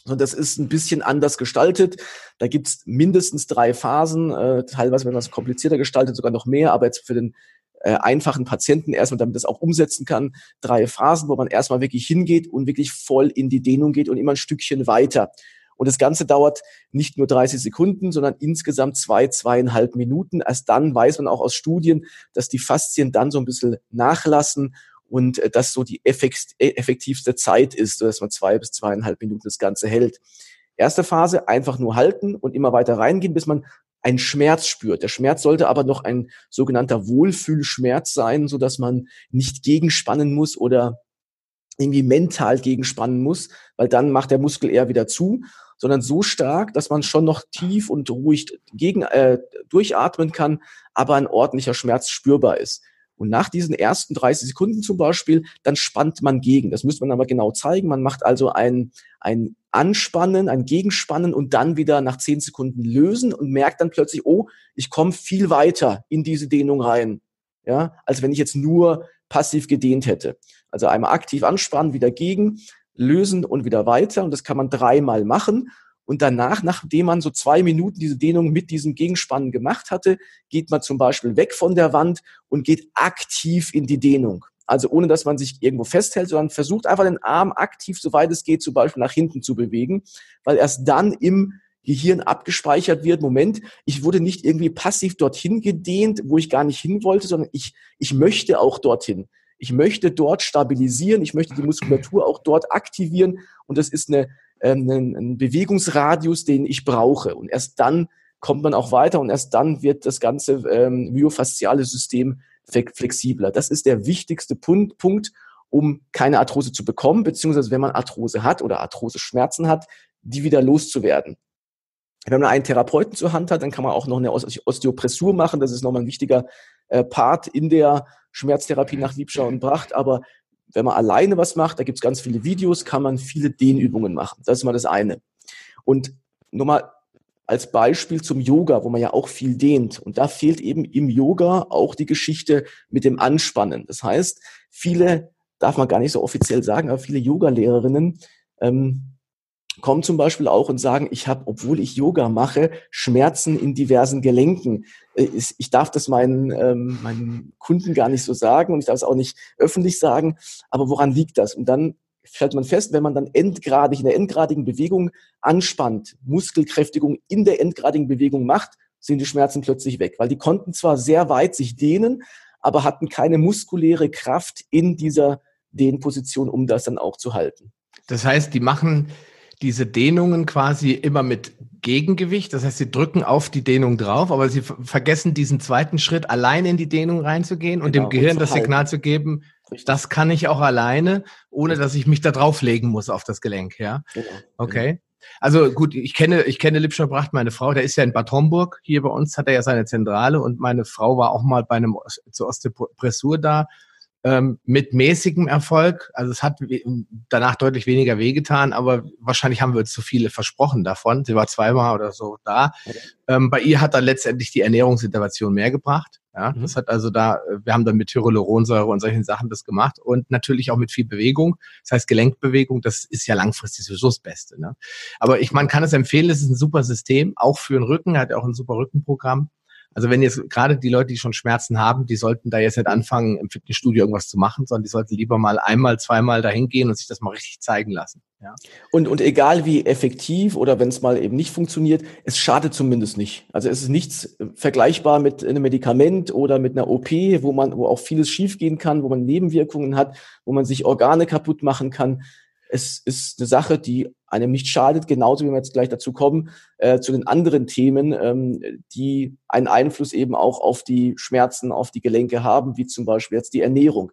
Und das ist ein bisschen anders gestaltet. Da gibt's mindestens drei Phasen, äh, teilweise, wenn man es komplizierter gestaltet, sogar noch mehr, aber jetzt für den äh, einfachen Patienten erstmal, damit das auch umsetzen kann, drei Phasen, wo man erstmal wirklich hingeht und wirklich voll in die Dehnung geht und immer ein Stückchen weiter. Und das Ganze dauert nicht nur 30 Sekunden, sondern insgesamt zwei, zweieinhalb Minuten. Erst dann weiß man auch aus Studien, dass die Faszien dann so ein bisschen nachlassen und äh, das so die äh, effektivste Zeit ist, dass man zwei bis zweieinhalb Minuten das Ganze hält. Erste Phase, einfach nur halten und immer weiter reingehen, bis man einen Schmerz spürt. Der Schmerz sollte aber noch ein sogenannter Wohlfühlschmerz sein, so dass man nicht gegenspannen muss oder irgendwie mental gegenspannen muss, weil dann macht der Muskel eher wieder zu, sondern so stark, dass man schon noch tief und ruhig gegen äh, durchatmen kann, aber ein ordentlicher Schmerz spürbar ist. Und nach diesen ersten 30 Sekunden zum Beispiel, dann spannt man gegen. Das müsste man aber genau zeigen. Man macht also ein, ein Anspannen, ein Gegenspannen und dann wieder nach 10 Sekunden lösen und merkt dann plötzlich, oh, ich komme viel weiter in diese Dehnung rein. Ja, als wenn ich jetzt nur passiv gedehnt hätte. Also einmal aktiv anspannen, wieder gegen, lösen und wieder weiter. Und das kann man dreimal machen. Und danach, nachdem man so zwei Minuten diese Dehnung mit diesem Gegenspannen gemacht hatte, geht man zum Beispiel weg von der Wand und geht aktiv in die Dehnung. Also ohne, dass man sich irgendwo festhält, sondern versucht einfach den Arm aktiv, soweit es geht, zum Beispiel nach hinten zu bewegen, weil erst dann im Gehirn abgespeichert wird, Moment, ich wurde nicht irgendwie passiv dorthin gedehnt, wo ich gar nicht hin wollte, sondern ich, ich möchte auch dorthin. Ich möchte dort stabilisieren, ich möchte die Muskulatur auch dort aktivieren und das ist eine, ähm, ein, ein Bewegungsradius, den ich brauche. Und erst dann kommt man auch weiter und erst dann wird das ganze ähm, myofasziale System flexibler. Das ist der wichtigste Punkt, Punkt, um keine Arthrose zu bekommen, beziehungsweise wenn man Arthrose hat oder Arthrose-Schmerzen hat, die wieder loszuwerden. Wenn man einen Therapeuten zur Hand hat, dann kann man auch noch eine Osteopressur machen. Das ist nochmal ein wichtiger äh, Part in der Schmerztherapie nach Liebscher und Bracht. Aber wenn man alleine was macht, da gibt es ganz viele Videos, kann man viele Dehnübungen machen. Das ist mal das eine. Und nochmal als Beispiel zum Yoga, wo man ja auch viel dehnt. Und da fehlt eben im Yoga auch die Geschichte mit dem Anspannen. Das heißt, viele, darf man gar nicht so offiziell sagen, aber viele Yoga-Lehrerinnen ähm, kommen zum Beispiel auch und sagen, ich habe, obwohl ich Yoga mache, Schmerzen in diversen Gelenken. Äh, ich darf das meinen, ähm, meinen Kunden gar nicht so sagen und ich darf es auch nicht öffentlich sagen. Aber woran liegt das? Und dann stellt man fest, wenn man dann endgradig in der endgradigen Bewegung anspannt, Muskelkräftigung in der endgradigen Bewegung macht, sind die Schmerzen plötzlich weg, weil die konnten zwar sehr weit sich dehnen, aber hatten keine muskuläre Kraft in dieser Dehnposition, um das dann auch zu halten. Das heißt, die machen diese Dehnungen quasi immer mit Gegengewicht. Das heißt, sie drücken auf die Dehnung drauf, aber sie vergessen diesen zweiten Schritt, allein in die Dehnung reinzugehen genau, und dem genau, Gehirn und das Signal zu geben, Richtig. das kann ich auch alleine, ohne dass ich mich da drauflegen muss auf das Gelenk. Ja, genau. okay. Also gut, ich kenne, ich kenne Lipscher Bracht, meine Frau, der ist ja in Bad Homburg, hier bei uns hat er ja seine Zentrale und meine Frau war auch mal bei einem zur Osteopressur da ähm, mit mäßigem Erfolg. Also es hat danach deutlich weniger wehgetan, aber wahrscheinlich haben wir uns zu viele versprochen davon. Sie war zweimal oder so da. Ähm, bei ihr hat dann letztendlich die Ernährungsintervention mehr gebracht. Ja, mhm. das hat also da, wir haben dann mit Hyaluronsäure und solchen Sachen das gemacht und natürlich auch mit viel Bewegung. Das heißt Gelenkbewegung, das ist ja langfristig sowieso das Beste. Ne? Aber ich, man kann es empfehlen, es ist ein super System, auch für den Rücken, hat ja auch ein super Rückenprogramm. Also wenn jetzt gerade die Leute, die schon Schmerzen haben, die sollten da jetzt nicht anfangen, im Fitnessstudio irgendwas zu machen, sondern die sollten lieber mal einmal, zweimal dahin gehen und sich das mal richtig zeigen lassen. Ja. Und, und egal wie effektiv oder wenn es mal eben nicht funktioniert, es schadet zumindest nicht. Also es ist nichts äh, vergleichbar mit einem Medikament oder mit einer OP, wo man, wo auch vieles schiefgehen kann, wo man Nebenwirkungen hat, wo man sich Organe kaputt machen kann es ist eine Sache, die einem nicht schadet, genauso wie wir jetzt gleich dazu kommen, äh, zu den anderen Themen, ähm, die einen Einfluss eben auch auf die Schmerzen, auf die Gelenke haben, wie zum Beispiel jetzt die Ernährung.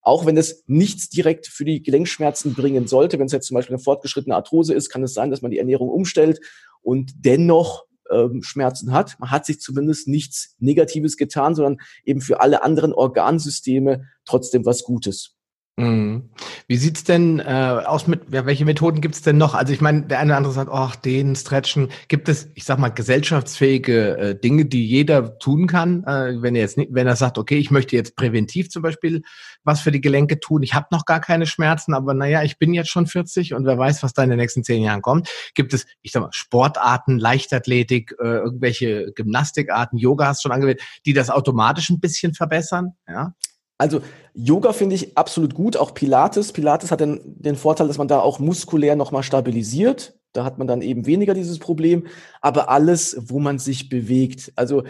Auch wenn es nichts direkt für die Gelenkschmerzen bringen sollte, wenn es jetzt zum Beispiel eine fortgeschrittene Arthrose ist, kann es sein, dass man die Ernährung umstellt und dennoch ähm, Schmerzen hat. Man hat sich zumindest nichts Negatives getan, sondern eben für alle anderen Organsysteme trotzdem was Gutes. Mhm. Wie sieht's denn äh, aus mit, welche Methoden gibt's denn noch? Also ich meine, der eine oder andere sagt, ach, den Stretchen. Gibt es, ich sag mal, gesellschaftsfähige äh, Dinge, die jeder tun kann, äh, wenn er jetzt nicht, wenn er sagt, okay, ich möchte jetzt präventiv zum Beispiel was für die Gelenke tun. Ich habe noch gar keine Schmerzen, aber naja, ich bin jetzt schon 40 und wer weiß, was da in den nächsten zehn Jahren kommt. Gibt es, ich sag mal, Sportarten, Leichtathletik, äh, irgendwelche Gymnastikarten, Yoga hast du schon angewählt, die das automatisch ein bisschen verbessern? Ja. Also Yoga finde ich absolut gut, auch Pilates. Pilates hat den, den Vorteil, dass man da auch muskulär nochmal stabilisiert. Da hat man dann eben weniger dieses Problem. Aber alles, wo man sich bewegt. Also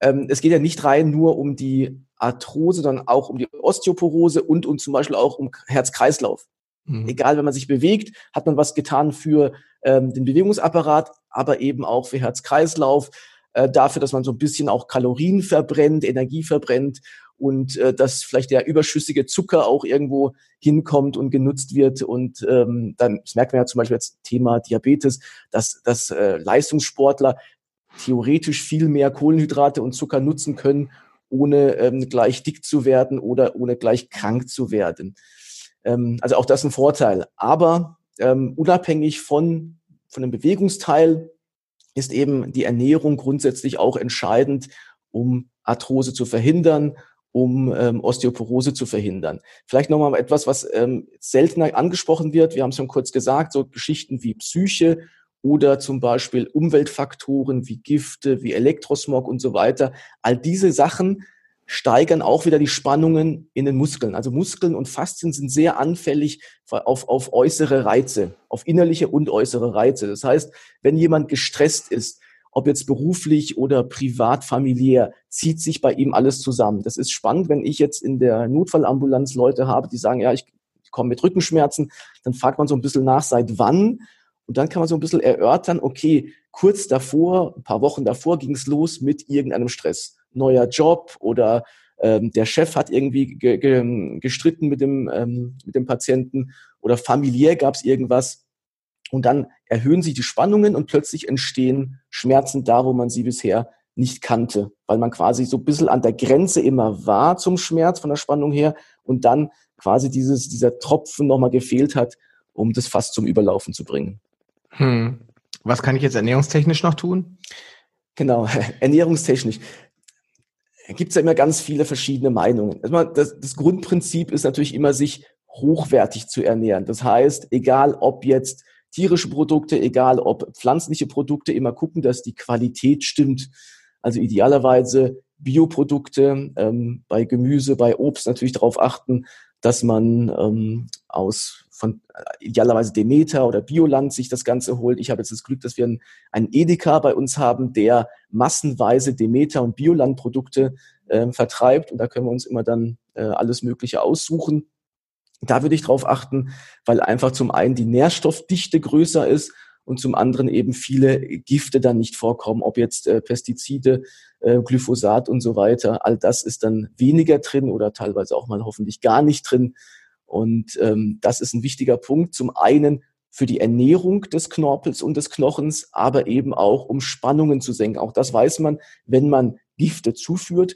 ähm, es geht ja nicht rein nur um die Arthrose, sondern auch um die Osteoporose und, und zum Beispiel auch um Herz-Kreislauf. Mhm. Egal, wenn man sich bewegt, hat man was getan für ähm, den Bewegungsapparat, aber eben auch für Herz-Kreislauf, äh, dafür, dass man so ein bisschen auch Kalorien verbrennt, Energie verbrennt und äh, dass vielleicht der überschüssige Zucker auch irgendwo hinkommt und genutzt wird. Und ähm, dann, das merkt man ja zum Beispiel jetzt Thema Diabetes, dass, dass äh, Leistungssportler theoretisch viel mehr Kohlenhydrate und Zucker nutzen können, ohne ähm, gleich dick zu werden oder ohne gleich krank zu werden. Ähm, also auch das ein Vorteil. Aber ähm, unabhängig von, von dem Bewegungsteil ist eben die Ernährung grundsätzlich auch entscheidend, um Arthrose zu verhindern, um ähm, Osteoporose zu verhindern. Vielleicht nochmal etwas, was ähm, seltener angesprochen wird. Wir haben es schon kurz gesagt, so Geschichten wie Psyche oder zum Beispiel Umweltfaktoren wie Gifte, wie Elektrosmog und so weiter. All diese Sachen steigern auch wieder die Spannungen in den Muskeln. Also Muskeln und Faszien sind sehr anfällig auf, auf äußere Reize, auf innerliche und äußere Reize. Das heißt, wenn jemand gestresst ist, ob jetzt beruflich oder privat, familiär, zieht sich bei ihm alles zusammen. Das ist spannend, wenn ich jetzt in der Notfallambulanz Leute habe, die sagen, ja, ich komme mit Rückenschmerzen, dann fragt man so ein bisschen nach, seit wann? Und dann kann man so ein bisschen erörtern, okay, kurz davor, ein paar Wochen davor ging es los mit irgendeinem Stress. Neuer Job oder ähm, der Chef hat irgendwie ge ge gestritten mit dem, ähm, mit dem Patienten oder familiär gab es irgendwas. Und dann erhöhen sich die Spannungen und plötzlich entstehen Schmerzen da, wo man sie bisher nicht kannte, weil man quasi so ein bisschen an der Grenze immer war zum Schmerz von der Spannung her und dann quasi dieses, dieser Tropfen nochmal gefehlt hat, um das fast zum Überlaufen zu bringen. Hm. Was kann ich jetzt ernährungstechnisch noch tun? Genau, ernährungstechnisch gibt es ja immer ganz viele verschiedene Meinungen. Das, das Grundprinzip ist natürlich immer, sich hochwertig zu ernähren. Das heißt, egal ob jetzt tierische Produkte, egal ob pflanzliche Produkte, immer gucken, dass die Qualität stimmt. Also idealerweise Bioprodukte, ähm, bei Gemüse, bei Obst natürlich darauf achten, dass man ähm, aus von äh, idealerweise Demeter oder Bioland sich das Ganze holt. Ich habe jetzt das Glück, dass wir einen, einen Edeka bei uns haben, der massenweise Demeter und Bioland-Produkte äh, vertreibt. Und da können wir uns immer dann äh, alles Mögliche aussuchen. Da würde ich darauf achten, weil einfach zum einen die Nährstoffdichte größer ist und zum anderen eben viele Gifte dann nicht vorkommen, ob jetzt äh, Pestizide, äh, Glyphosat und so weiter. All das ist dann weniger drin oder teilweise auch mal hoffentlich gar nicht drin. Und ähm, das ist ein wichtiger Punkt. Zum einen für die Ernährung des Knorpels und des Knochens, aber eben auch um Spannungen zu senken. Auch das weiß man, wenn man Gifte zuführt,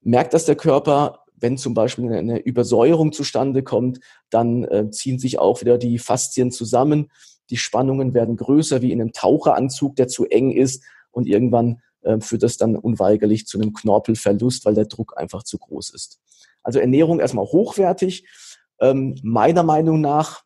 merkt das der Körper, wenn zum Beispiel eine Übersäuerung zustande kommt, dann äh, ziehen sich auch wieder die Faszien zusammen. Die Spannungen werden größer wie in einem Taucheranzug, der zu eng ist und irgendwann äh, führt das dann unweigerlich zu einem Knorpelverlust, weil der Druck einfach zu groß ist. Also Ernährung erstmal hochwertig. Ähm, meiner Meinung nach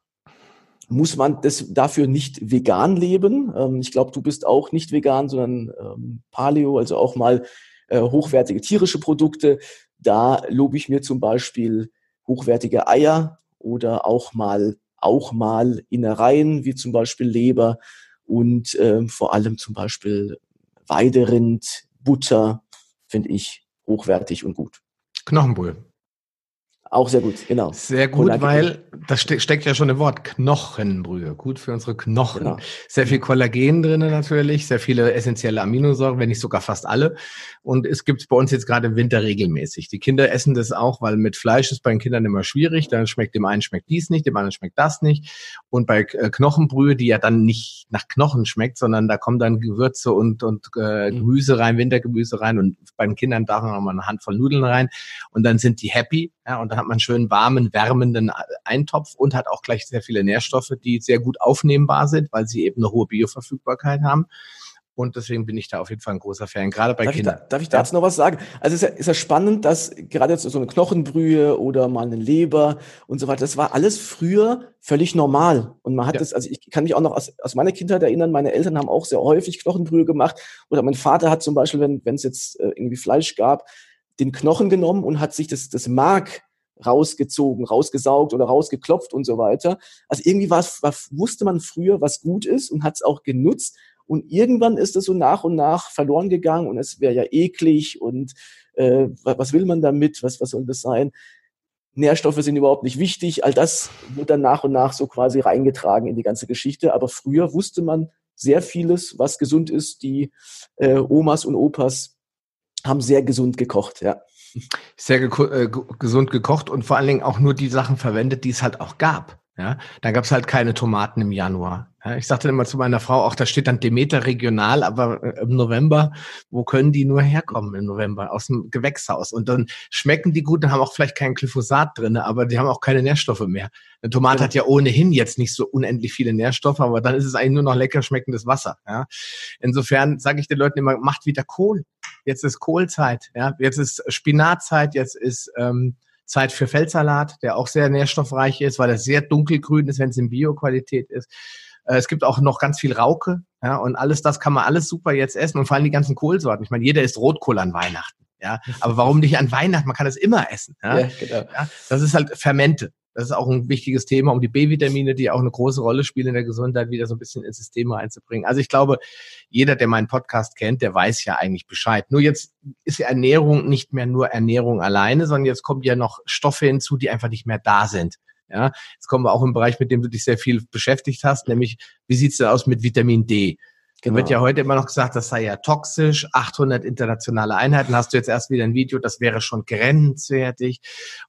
muss man das dafür nicht vegan leben. Ähm, ich glaube, du bist auch nicht vegan, sondern ähm, Paleo, also auch mal äh, hochwertige tierische Produkte. Da lobe ich mir zum Beispiel hochwertige Eier oder auch mal, auch mal Innereien, wie zum Beispiel Leber und äh, vor allem zum Beispiel Weiderind, Butter, finde ich hochwertig und gut. Knochenbrühe. Auch sehr gut, genau. Sehr gut, Kollagen. weil das ste steckt ja schon im Wort Knochenbrühe. Gut für unsere Knochen. Genau. Sehr viel Kollagen drin natürlich, sehr viele essentielle Aminosäuren, wenn nicht sogar fast alle. Und es gibt bei uns jetzt gerade im Winter regelmäßig. Die Kinder essen das auch, weil mit Fleisch ist bei den Kindern immer schwierig. Dann schmeckt dem einen schmeckt dies nicht, dem anderen schmeckt das nicht. Und bei äh, Knochenbrühe, die ja dann nicht nach Knochen schmeckt, sondern da kommen dann Gewürze und, und äh, mhm. Gemüse rein, Wintergemüse rein und bei den Kindern darf man mal eine Handvoll Nudeln rein und dann sind die happy. Ja, und dann hat man einen schönen warmen, wärmenden Eintopf und hat auch gleich sehr viele Nährstoffe, die sehr gut aufnehmbar sind, weil sie eben eine hohe Bioverfügbarkeit haben. Und deswegen bin ich da auf jeden Fall ein großer Fan, gerade bei darf Kindern. Ich da, darf ich dazu noch was sagen? Also es ist ja, ist ja spannend, dass gerade jetzt so eine Knochenbrühe oder mal eine Leber und so weiter, das war alles früher völlig normal. Und man hat ja. das, also ich kann mich auch noch aus, aus meiner Kindheit erinnern, meine Eltern haben auch sehr häufig Knochenbrühe gemacht. Oder mein Vater hat zum Beispiel, wenn es jetzt äh, irgendwie Fleisch gab, den Knochen genommen und hat sich das, das Mark rausgezogen, rausgesaugt oder rausgeklopft und so weiter. Also irgendwie war, war, wusste man früher, was gut ist und hat es auch genutzt Und irgendwann ist es so nach und nach verloren gegangen und es wäre ja eklig und äh, was will man damit, was, was soll das sein? Nährstoffe sind überhaupt nicht wichtig. All das wurde dann nach und nach so quasi reingetragen in die ganze Geschichte. Aber früher wusste man sehr vieles, was gesund ist. Die äh, Omas und Opas haben sehr gesund gekocht, ja. Sehr ge äh, gesund gekocht und vor allen Dingen auch nur die Sachen verwendet, die es halt auch gab. Ja, da gab es halt keine Tomaten im Januar. Ja, ich sagte immer zu meiner Frau, auch da steht dann Demeter regional, aber äh, im November, wo können die nur herkommen im November? Aus dem Gewächshaus. Und dann schmecken die gut und haben auch vielleicht kein Glyphosat drin, aber die haben auch keine Nährstoffe mehr. Eine Tomate ja. hat ja ohnehin jetzt nicht so unendlich viele Nährstoffe, aber dann ist es eigentlich nur noch lecker schmeckendes Wasser. Ja? Insofern sage ich den Leuten immer, macht wieder Kohl. Jetzt ist Kohlzeit, ja, jetzt ist Spinatzeit, jetzt ist ähm, Zeit für Feldsalat, der auch sehr nährstoffreich ist, weil er sehr dunkelgrün ist, wenn es in Bio-Qualität ist. Äh, es gibt auch noch ganz viel Rauke, ja, und alles das kann man alles super jetzt essen und vor allem die ganzen Kohlsorten. Ich meine, jeder isst Rotkohl an Weihnachten, ja, aber warum nicht an Weihnachten? Man kann es immer essen, ja. ja, genau. ja das ist halt Fermente. Das ist auch ein wichtiges Thema, um die B-Vitamine, die auch eine große Rolle spielen in der Gesundheit, wieder so ein bisschen ins System einzubringen. Also ich glaube, jeder, der meinen Podcast kennt, der weiß ja eigentlich Bescheid. Nur jetzt ist Ernährung nicht mehr nur Ernährung alleine, sondern jetzt kommen ja noch Stoffe hinzu, die einfach nicht mehr da sind. Ja, jetzt kommen wir auch im Bereich, mit dem du dich sehr viel beschäftigt hast, nämlich wie sieht's denn aus mit Vitamin D? Genau. wird ja heute immer noch gesagt, das sei ja toxisch. 800 internationale Einheiten hast du jetzt erst wieder ein Video, das wäre schon grenzwertig.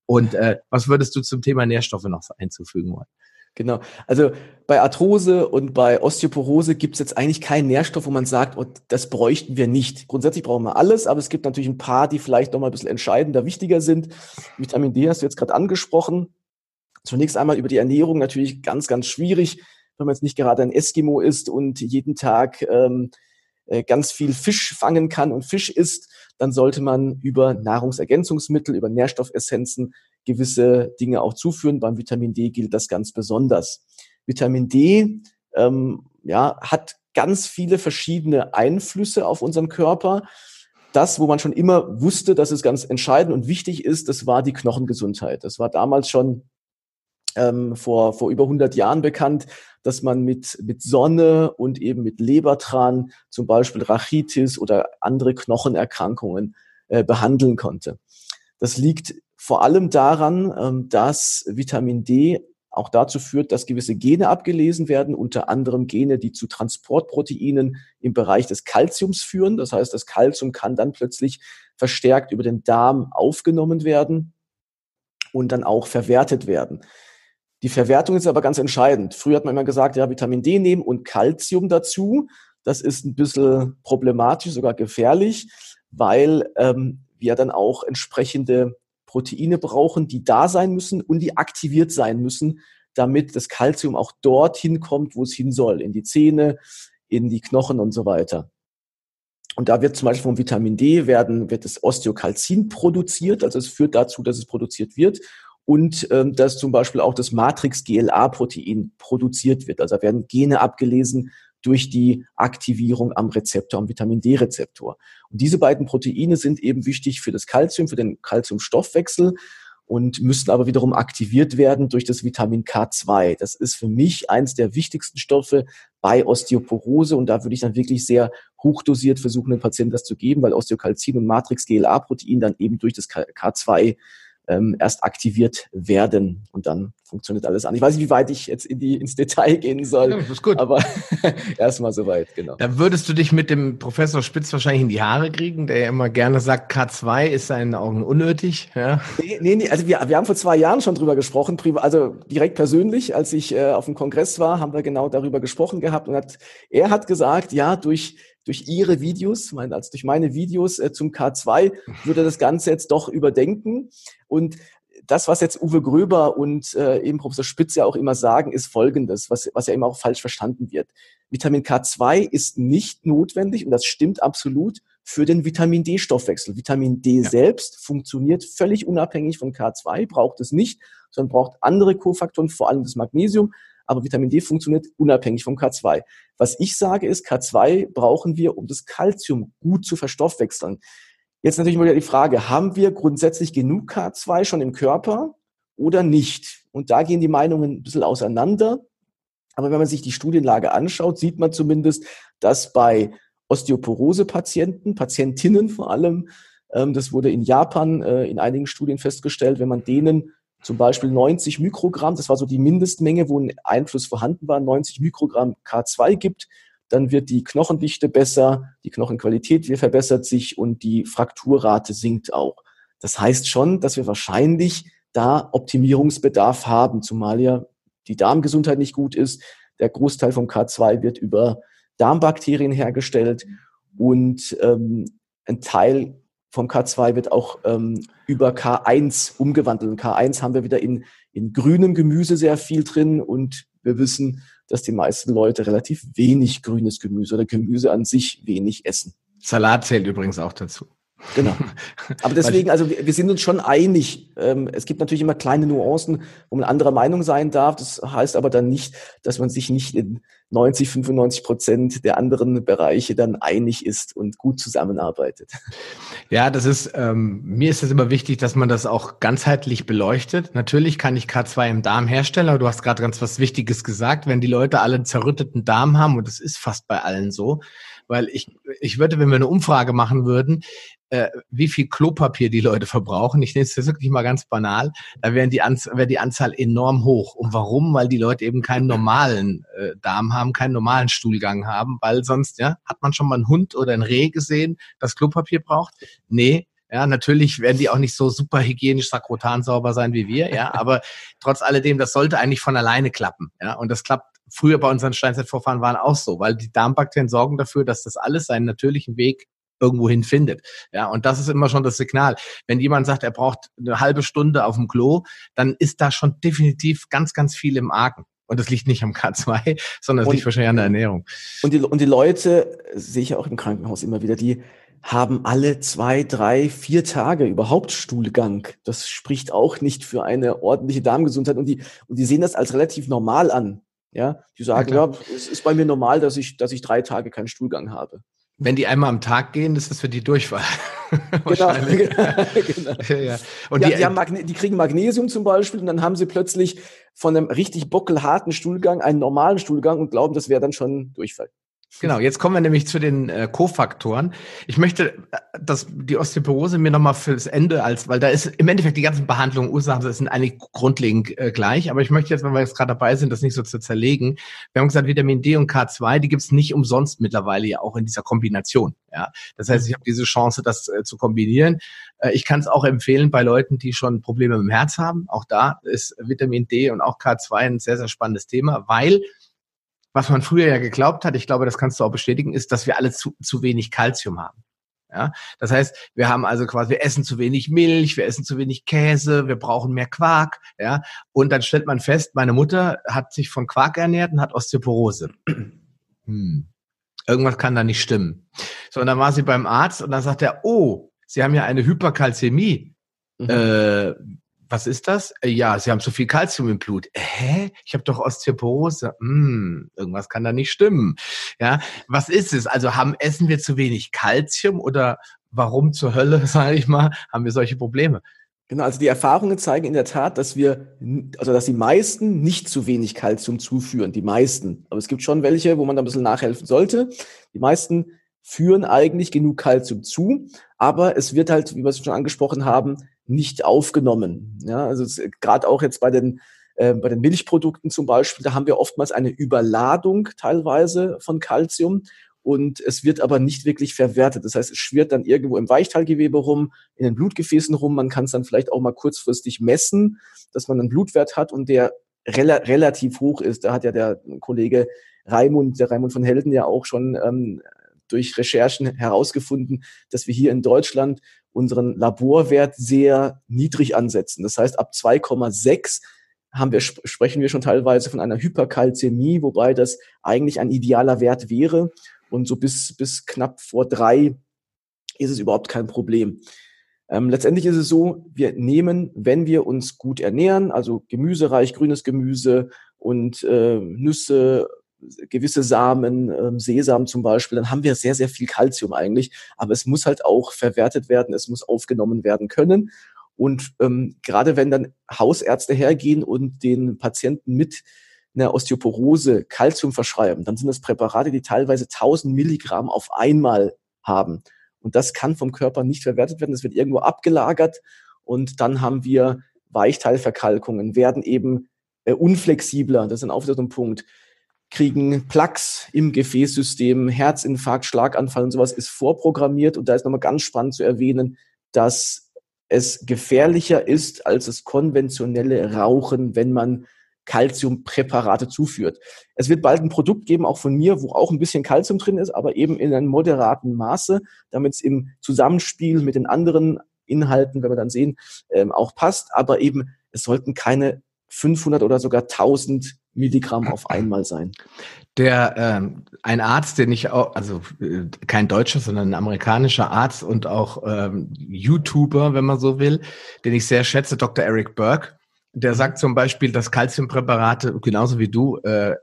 Und äh, was würdest du zum Thema Nährstoffe noch einzufügen wollen? Genau. Also bei Arthrose und bei Osteoporose gibt es jetzt eigentlich keinen Nährstoff, wo man sagt, oh, das bräuchten wir nicht. Grundsätzlich brauchen wir alles, aber es gibt natürlich ein paar, die vielleicht noch mal ein bisschen entscheidender, wichtiger sind. Vitamin D hast du jetzt gerade angesprochen. Zunächst einmal über die Ernährung natürlich ganz, ganz schwierig wenn man jetzt nicht gerade ein Eskimo ist und jeden Tag ähm, äh, ganz viel Fisch fangen kann und Fisch isst, dann sollte man über Nahrungsergänzungsmittel, über Nährstoffessenzen gewisse Dinge auch zuführen. Beim Vitamin D gilt das ganz besonders. Vitamin D ähm, ja, hat ganz viele verschiedene Einflüsse auf unseren Körper. Das, wo man schon immer wusste, dass es ganz entscheidend und wichtig ist, das war die Knochengesundheit. Das war damals schon ähm, vor, vor über 100 Jahren bekannt, dass man mit, mit Sonne und eben mit Lebertran zum Beispiel Rachitis oder andere Knochenerkrankungen äh, behandeln konnte. Das liegt vor allem daran, ähm, dass Vitamin D auch dazu führt, dass gewisse Gene abgelesen werden, unter anderem Gene, die zu Transportproteinen im Bereich des Kalziums führen. Das heißt, das Kalzium kann dann plötzlich verstärkt über den Darm aufgenommen werden und dann auch verwertet werden. Die Verwertung ist aber ganz entscheidend. Früher hat man immer gesagt, ja, Vitamin D nehmen und Calcium dazu. Das ist ein bisschen problematisch, sogar gefährlich, weil ähm, wir dann auch entsprechende Proteine brauchen, die da sein müssen und die aktiviert sein müssen, damit das Calcium auch dorthin kommt, wo es hin soll, in die Zähne, in die Knochen und so weiter. Und da wird zum Beispiel vom Vitamin D werden, wird das Osteokalzin produziert, also es führt dazu, dass es produziert wird und ähm, dass zum Beispiel auch das Matrix-GLA-Protein produziert wird. Also da werden Gene abgelesen durch die Aktivierung am Rezeptor, am Vitamin D-Rezeptor. Und diese beiden Proteine sind eben wichtig für das Kalzium, für den Kalziumstoffwechsel und müssen aber wiederum aktiviert werden durch das Vitamin K2. Das ist für mich eins der wichtigsten Stoffe bei Osteoporose und da würde ich dann wirklich sehr hochdosiert versuchen, den Patienten das zu geben, weil Osteokalzin und Matrix-GLA-Protein dann eben durch das K2 ähm, erst aktiviert werden und dann funktioniert alles an. Ich weiß nicht, wie weit ich jetzt in die, ins Detail gehen soll, ja, das ist gut. aber erstmal soweit, genau. Da würdest du dich mit dem Professor Spitz wahrscheinlich in die Haare kriegen, der ja immer gerne sagt, K2 ist seinen Augen unnötig. Ja? Nee, nee, nee also wir, wir haben vor zwei Jahren schon drüber gesprochen, also direkt persönlich, als ich äh, auf dem Kongress war, haben wir genau darüber gesprochen gehabt und hat, er hat gesagt, ja, durch durch ihre Videos, mein, also durch meine Videos äh, zum K2, würde das Ganze jetzt doch überdenken. Und das, was jetzt Uwe Gröber und äh, eben Professor Spitz ja auch immer sagen, ist Folgendes, was, was ja immer auch falsch verstanden wird. Vitamin K2 ist nicht notwendig, und das stimmt absolut, für den Vitamin D-Stoffwechsel. Vitamin D ja. selbst funktioniert völlig unabhängig von K2, braucht es nicht, sondern braucht andere Kofaktoren, vor allem das Magnesium aber Vitamin D funktioniert unabhängig vom K2. Was ich sage ist, K2 brauchen wir, um das Kalzium gut zu verstoffwechseln. Jetzt natürlich mal die Frage, haben wir grundsätzlich genug K2 schon im Körper oder nicht? Und da gehen die Meinungen ein bisschen auseinander. Aber wenn man sich die Studienlage anschaut, sieht man zumindest, dass bei Osteoporose-Patienten, Patientinnen vor allem, ähm, das wurde in Japan äh, in einigen Studien festgestellt, wenn man denen zum Beispiel 90 Mikrogramm, das war so die Mindestmenge, wo ein Einfluss vorhanden war, 90 Mikrogramm K2 gibt, dann wird die Knochendichte besser, die Knochenqualität verbessert sich und die Frakturrate sinkt auch. Das heißt schon, dass wir wahrscheinlich da Optimierungsbedarf haben, zumal ja die Darmgesundheit nicht gut ist. Der Großteil vom K2 wird über Darmbakterien hergestellt und ähm, ein Teil vom K2 wird auch ähm, über K1 umgewandelt. Und K1 haben wir wieder in, in grünem Gemüse sehr viel drin und wir wissen, dass die meisten Leute relativ wenig grünes Gemüse oder Gemüse an sich wenig essen. Salat zählt übrigens auch dazu. Genau. Aber deswegen, also wir, sind uns schon einig. Ähm, es gibt natürlich immer kleine Nuancen, wo man anderer Meinung sein darf. Das heißt aber dann nicht, dass man sich nicht in 90, 95 Prozent der anderen Bereiche dann einig ist und gut zusammenarbeitet. Ja, das ist, ähm, mir ist es immer wichtig, dass man das auch ganzheitlich beleuchtet. Natürlich kann ich K2 im Darm herstellen, aber du hast gerade ganz was Wichtiges gesagt. Wenn die Leute alle einen zerrütteten Darm haben, und das ist fast bei allen so, weil ich, ich würde, wenn wir eine Umfrage machen würden, äh, wie viel Klopapier die Leute verbrauchen, ich nenne es jetzt wirklich mal ganz banal, da wäre die, Anz wär die Anzahl enorm hoch. Und warum? Weil die Leute eben keinen normalen äh, Darm haben, keinen normalen Stuhlgang haben, weil sonst, ja, hat man schon mal einen Hund oder ein Reh gesehen, das Klopapier braucht? Nee, ja, natürlich werden die auch nicht so super hygienisch sakrotan sauber sein wie wir, ja, aber trotz alledem, das sollte eigentlich von alleine klappen, ja, und das klappt früher bei unseren Steinzeitvorfahren waren auch so, weil die Darmbakterien sorgen dafür, dass das alles seinen natürlichen Weg irgendwohin findet. Ja, und das ist immer schon das Signal. Wenn jemand sagt, er braucht eine halbe Stunde auf dem Klo, dann ist da schon definitiv ganz, ganz viel im Argen. Und das liegt nicht am K2, sondern es liegt wahrscheinlich an der Ernährung. Und die, und die Leute, sehe ich auch im Krankenhaus immer wieder, die haben alle zwei, drei, vier Tage überhaupt Stuhlgang. Das spricht auch nicht für eine ordentliche Darmgesundheit. Und die, und die sehen das als relativ normal an. Ja, die sagen, ja, ja es ist bei mir normal, dass ich, dass ich drei Tage keinen Stuhlgang habe. Wenn die einmal am Tag gehen, ist das für die Durchfall. Genau. genau. Ja, ja. Und ja, die, die, die kriegen Magnesium zum Beispiel und dann haben sie plötzlich von einem richtig bockelharten Stuhlgang einen normalen Stuhlgang und glauben, das wäre dann schon Durchfall. Genau, jetzt kommen wir nämlich zu den äh, Kofaktoren. Ich möchte äh, dass die Osteoporose mir nochmal fürs Ende als, weil da ist im Endeffekt die ganzen Behandlungen, Ursachen, das sind eigentlich grundlegend äh, gleich. Aber ich möchte jetzt, wenn wir jetzt gerade dabei sind, das nicht so zu zerlegen. Wir haben gesagt, Vitamin D und K2, die gibt's nicht umsonst mittlerweile ja auch in dieser Kombination. Ja, das heißt, ich habe diese Chance, das äh, zu kombinieren. Äh, ich kann es auch empfehlen bei Leuten, die schon Probleme mit dem Herz haben. Auch da ist Vitamin D und auch K2 ein sehr, sehr spannendes Thema, weil was man früher ja geglaubt hat, ich glaube, das kannst du auch bestätigen, ist, dass wir alle zu, zu wenig Kalzium haben. Ja, das heißt, wir haben also quasi, wir essen zu wenig Milch, wir essen zu wenig Käse, wir brauchen mehr Quark, ja. Und dann stellt man fest, meine Mutter hat sich von Quark ernährt und hat Osteoporose. Hm. Irgendwas kann da nicht stimmen. So, und dann war sie beim Arzt und dann sagt er, oh, Sie haben ja eine Hyperkalzämie. Mhm. Äh, was ist das? Äh, ja, Sie haben zu viel Kalzium im Blut. Hä? Ich habe doch Osteoporose. Hm, irgendwas kann da nicht stimmen. Ja, was ist es? Also haben essen wir zu wenig Kalzium oder warum zur Hölle, sage ich mal, haben wir solche Probleme? Genau, also die Erfahrungen zeigen in der Tat, dass wir, also dass die meisten nicht zu wenig Kalzium zuführen, die meisten. Aber es gibt schon welche, wo man da ein bisschen nachhelfen sollte. Die meisten führen eigentlich genug Kalzium zu, aber es wird halt, wie wir es schon angesprochen haben, nicht aufgenommen. Ja, also gerade auch jetzt bei den äh, bei den Milchprodukten zum Beispiel, da haben wir oftmals eine Überladung teilweise von Kalzium und es wird aber nicht wirklich verwertet. Das heißt, es schwirrt dann irgendwo im Weichteilgewebe rum, in den Blutgefäßen rum. Man kann es dann vielleicht auch mal kurzfristig messen, dass man einen Blutwert hat und der rela relativ hoch ist. Da hat ja der Kollege Raimund, der Raimund von Helden ja auch schon ähm, durch Recherchen herausgefunden, dass wir hier in Deutschland unseren Laborwert sehr niedrig ansetzen. Das heißt, ab 2,6 haben wir, sprechen wir schon teilweise von einer Hyperkalzämie, wobei das eigentlich ein idealer Wert wäre. Und so bis, bis knapp vor drei ist es überhaupt kein Problem. Ähm, letztendlich ist es so, wir nehmen, wenn wir uns gut ernähren, also gemüsereich, grünes Gemüse und äh, Nüsse, gewisse Samen, ähm, Sesam zum Beispiel, dann haben wir sehr, sehr viel Kalzium eigentlich. Aber es muss halt auch verwertet werden, es muss aufgenommen werden können. Und ähm, gerade wenn dann Hausärzte hergehen und den Patienten mit einer Osteoporose Calcium verschreiben, dann sind das Präparate, die teilweise 1000 Milligramm auf einmal haben. Und das kann vom Körper nicht verwertet werden. Das wird irgendwo abgelagert und dann haben wir Weichteilverkalkungen, werden eben äh, unflexibler. Das ist ein Punkt. Kriegen Plaques im Gefäßsystem, Herzinfarkt, Schlaganfall und sowas ist vorprogrammiert. Und da ist nochmal ganz spannend zu erwähnen, dass es gefährlicher ist als das konventionelle Rauchen, wenn man Calciumpräparate zuführt. Es wird bald ein Produkt geben, auch von mir, wo auch ein bisschen Calcium drin ist, aber eben in einem moderaten Maße, damit es im Zusammenspiel mit den anderen Inhalten, wenn wir dann sehen, ähm, auch passt. Aber eben, es sollten keine 500 oder sogar 1000 Milligramm auf einmal sein. Der ähm, ein Arzt, den ich auch, also äh, kein deutscher, sondern ein amerikanischer Arzt und auch ähm, YouTuber, wenn man so will, den ich sehr schätze, Dr. Eric Burke, der sagt zum Beispiel, dass Calciumpräparate, genauso wie du, äh,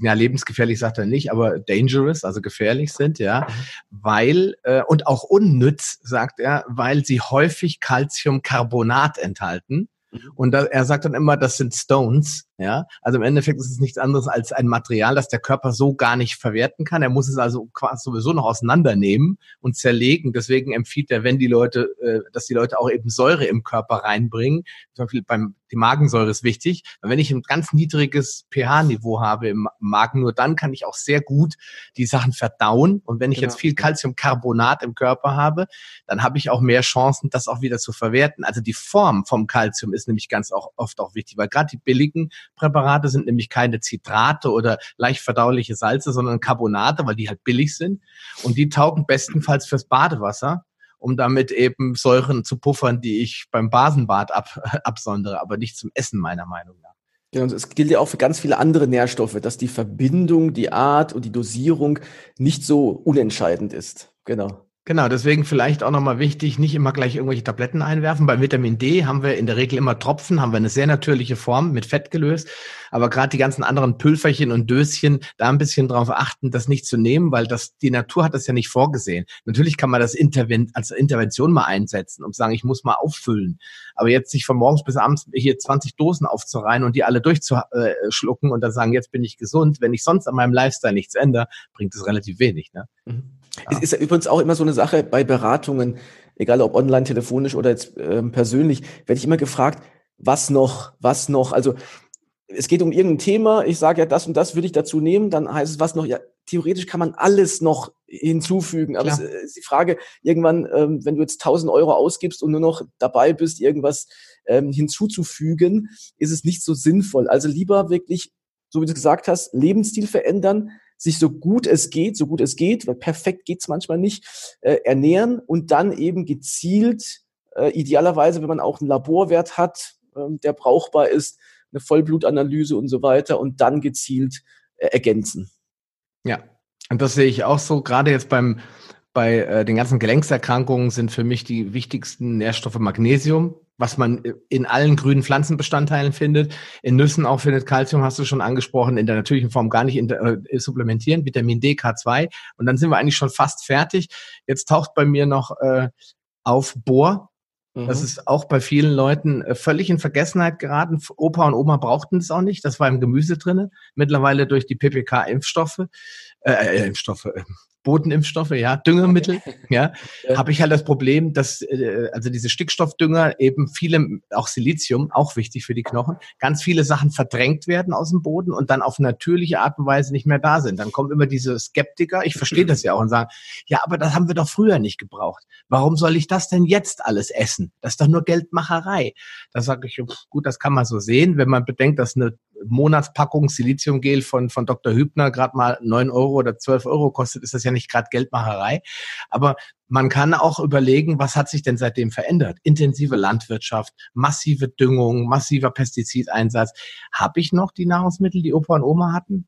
ja, lebensgefährlich sagt er nicht, aber dangerous, also gefährlich sind, ja, weil, äh, und auch unnütz, sagt er, weil sie häufig Calciumcarbonat enthalten. Und da, er sagt dann immer, das sind Stones, ja. Also im Endeffekt ist es nichts anderes als ein Material, das der Körper so gar nicht verwerten kann. Er muss es also quasi sowieso noch auseinandernehmen und zerlegen. Deswegen empfiehlt er, wenn die Leute, äh, dass die Leute auch eben Säure im Körper reinbringen. Zum Beispiel beim die Magensäure ist wichtig. Wenn ich ein ganz niedriges pH-Niveau habe im Magen, nur dann kann ich auch sehr gut die Sachen verdauen. Und wenn ich genau. jetzt viel Calciumcarbonat im Körper habe, dann habe ich auch mehr Chancen, das auch wieder zu verwerten. Also die Form vom Calcium ist nämlich ganz auch oft auch wichtig, weil gerade die billigen Präparate sind nämlich keine Zitrate oder leicht verdauliche Salze, sondern Carbonate, weil die halt billig sind. Und die taugen bestenfalls fürs Badewasser um damit eben Säuren zu puffern, die ich beim Basenbad ab, absondere, aber nicht zum Essen meiner Meinung nach. Genau, es gilt ja auch für ganz viele andere Nährstoffe, dass die Verbindung, die Art und die Dosierung nicht so unentscheidend ist. Genau. Genau, deswegen vielleicht auch nochmal wichtig, nicht immer gleich irgendwelche Tabletten einwerfen. Bei Vitamin D haben wir in der Regel immer Tropfen, haben wir eine sehr natürliche Form mit Fett gelöst. Aber gerade die ganzen anderen Pülferchen und Döschen, da ein bisschen drauf achten, das nicht zu nehmen, weil das, die Natur hat das ja nicht vorgesehen. Natürlich kann man das Interven als Intervention mal einsetzen und sagen, ich muss mal auffüllen. Aber jetzt sich von morgens bis abends hier 20 Dosen aufzureihen und die alle durchzuschlucken und dann sagen, jetzt bin ich gesund, wenn ich sonst an meinem Lifestyle nichts ändere, bringt es relativ wenig. Ne? Mhm. Ja. Es ist übrigens auch immer so eine Sache bei Beratungen, egal ob online, telefonisch oder jetzt äh, persönlich, werde ich immer gefragt, was noch, was noch. Also es geht um irgendein Thema, ich sage ja, das und das würde ich dazu nehmen, dann heißt es was noch, ja, theoretisch kann man alles noch hinzufügen. Aber Klar. es ist die Frage, irgendwann, ähm, wenn du jetzt 1000 Euro ausgibst und nur noch dabei bist, irgendwas ähm, hinzuzufügen, ist es nicht so sinnvoll. Also lieber wirklich, so wie du gesagt hast, Lebensstil verändern, sich so gut es geht, so gut es geht, weil perfekt geht's manchmal nicht, äh, ernähren und dann eben gezielt, äh, idealerweise, wenn man auch einen Laborwert hat, äh, der brauchbar ist, eine Vollblutanalyse und so weiter und dann gezielt äh, ergänzen. Ja, und das sehe ich auch so, gerade jetzt beim bei äh, den ganzen Gelenkserkrankungen sind für mich die wichtigsten Nährstoffe Magnesium, was man in allen grünen Pflanzenbestandteilen findet. In Nüssen auch findet Calcium, hast du schon angesprochen, in der natürlichen Form gar nicht in, äh, supplementieren, Vitamin D, K2 und dann sind wir eigentlich schon fast fertig. Jetzt taucht bei mir noch äh, auf Bohr. Das mhm. ist auch bei vielen Leuten äh, völlig in Vergessenheit geraten. Opa und Oma brauchten es auch nicht. Das war im Gemüse drinne. Mittlerweile durch die PPK-Impfstoffe, äh, äh, Impfstoffe, äh, Bodenimpfstoffe, ja, Düngemittel, ja, ja. habe ich halt das Problem, dass äh, also diese Stickstoffdünger eben viele, auch Silizium, auch wichtig für die Knochen, ganz viele Sachen verdrängt werden aus dem Boden und dann auf natürliche Art und Weise nicht mehr da sind. Dann kommen immer diese Skeptiker, ich verstehe das ja auch und sagen, ja, aber das haben wir doch früher nicht gebraucht. Warum soll ich das denn jetzt alles essen? Das ist doch nur Geldmacherei. Da sage ich, gut, das kann man so sehen, wenn man bedenkt, dass eine Monatspackung Siliziumgel von, von Dr. Hübner gerade mal neun Euro oder zwölf Euro kostet, ist das ja nicht gerade Geldmacherei. Aber man kann auch überlegen, was hat sich denn seitdem verändert? Intensive Landwirtschaft, massive Düngung, massiver Pestizideinsatz. Habe ich noch die Nahrungsmittel, die Opa und Oma hatten?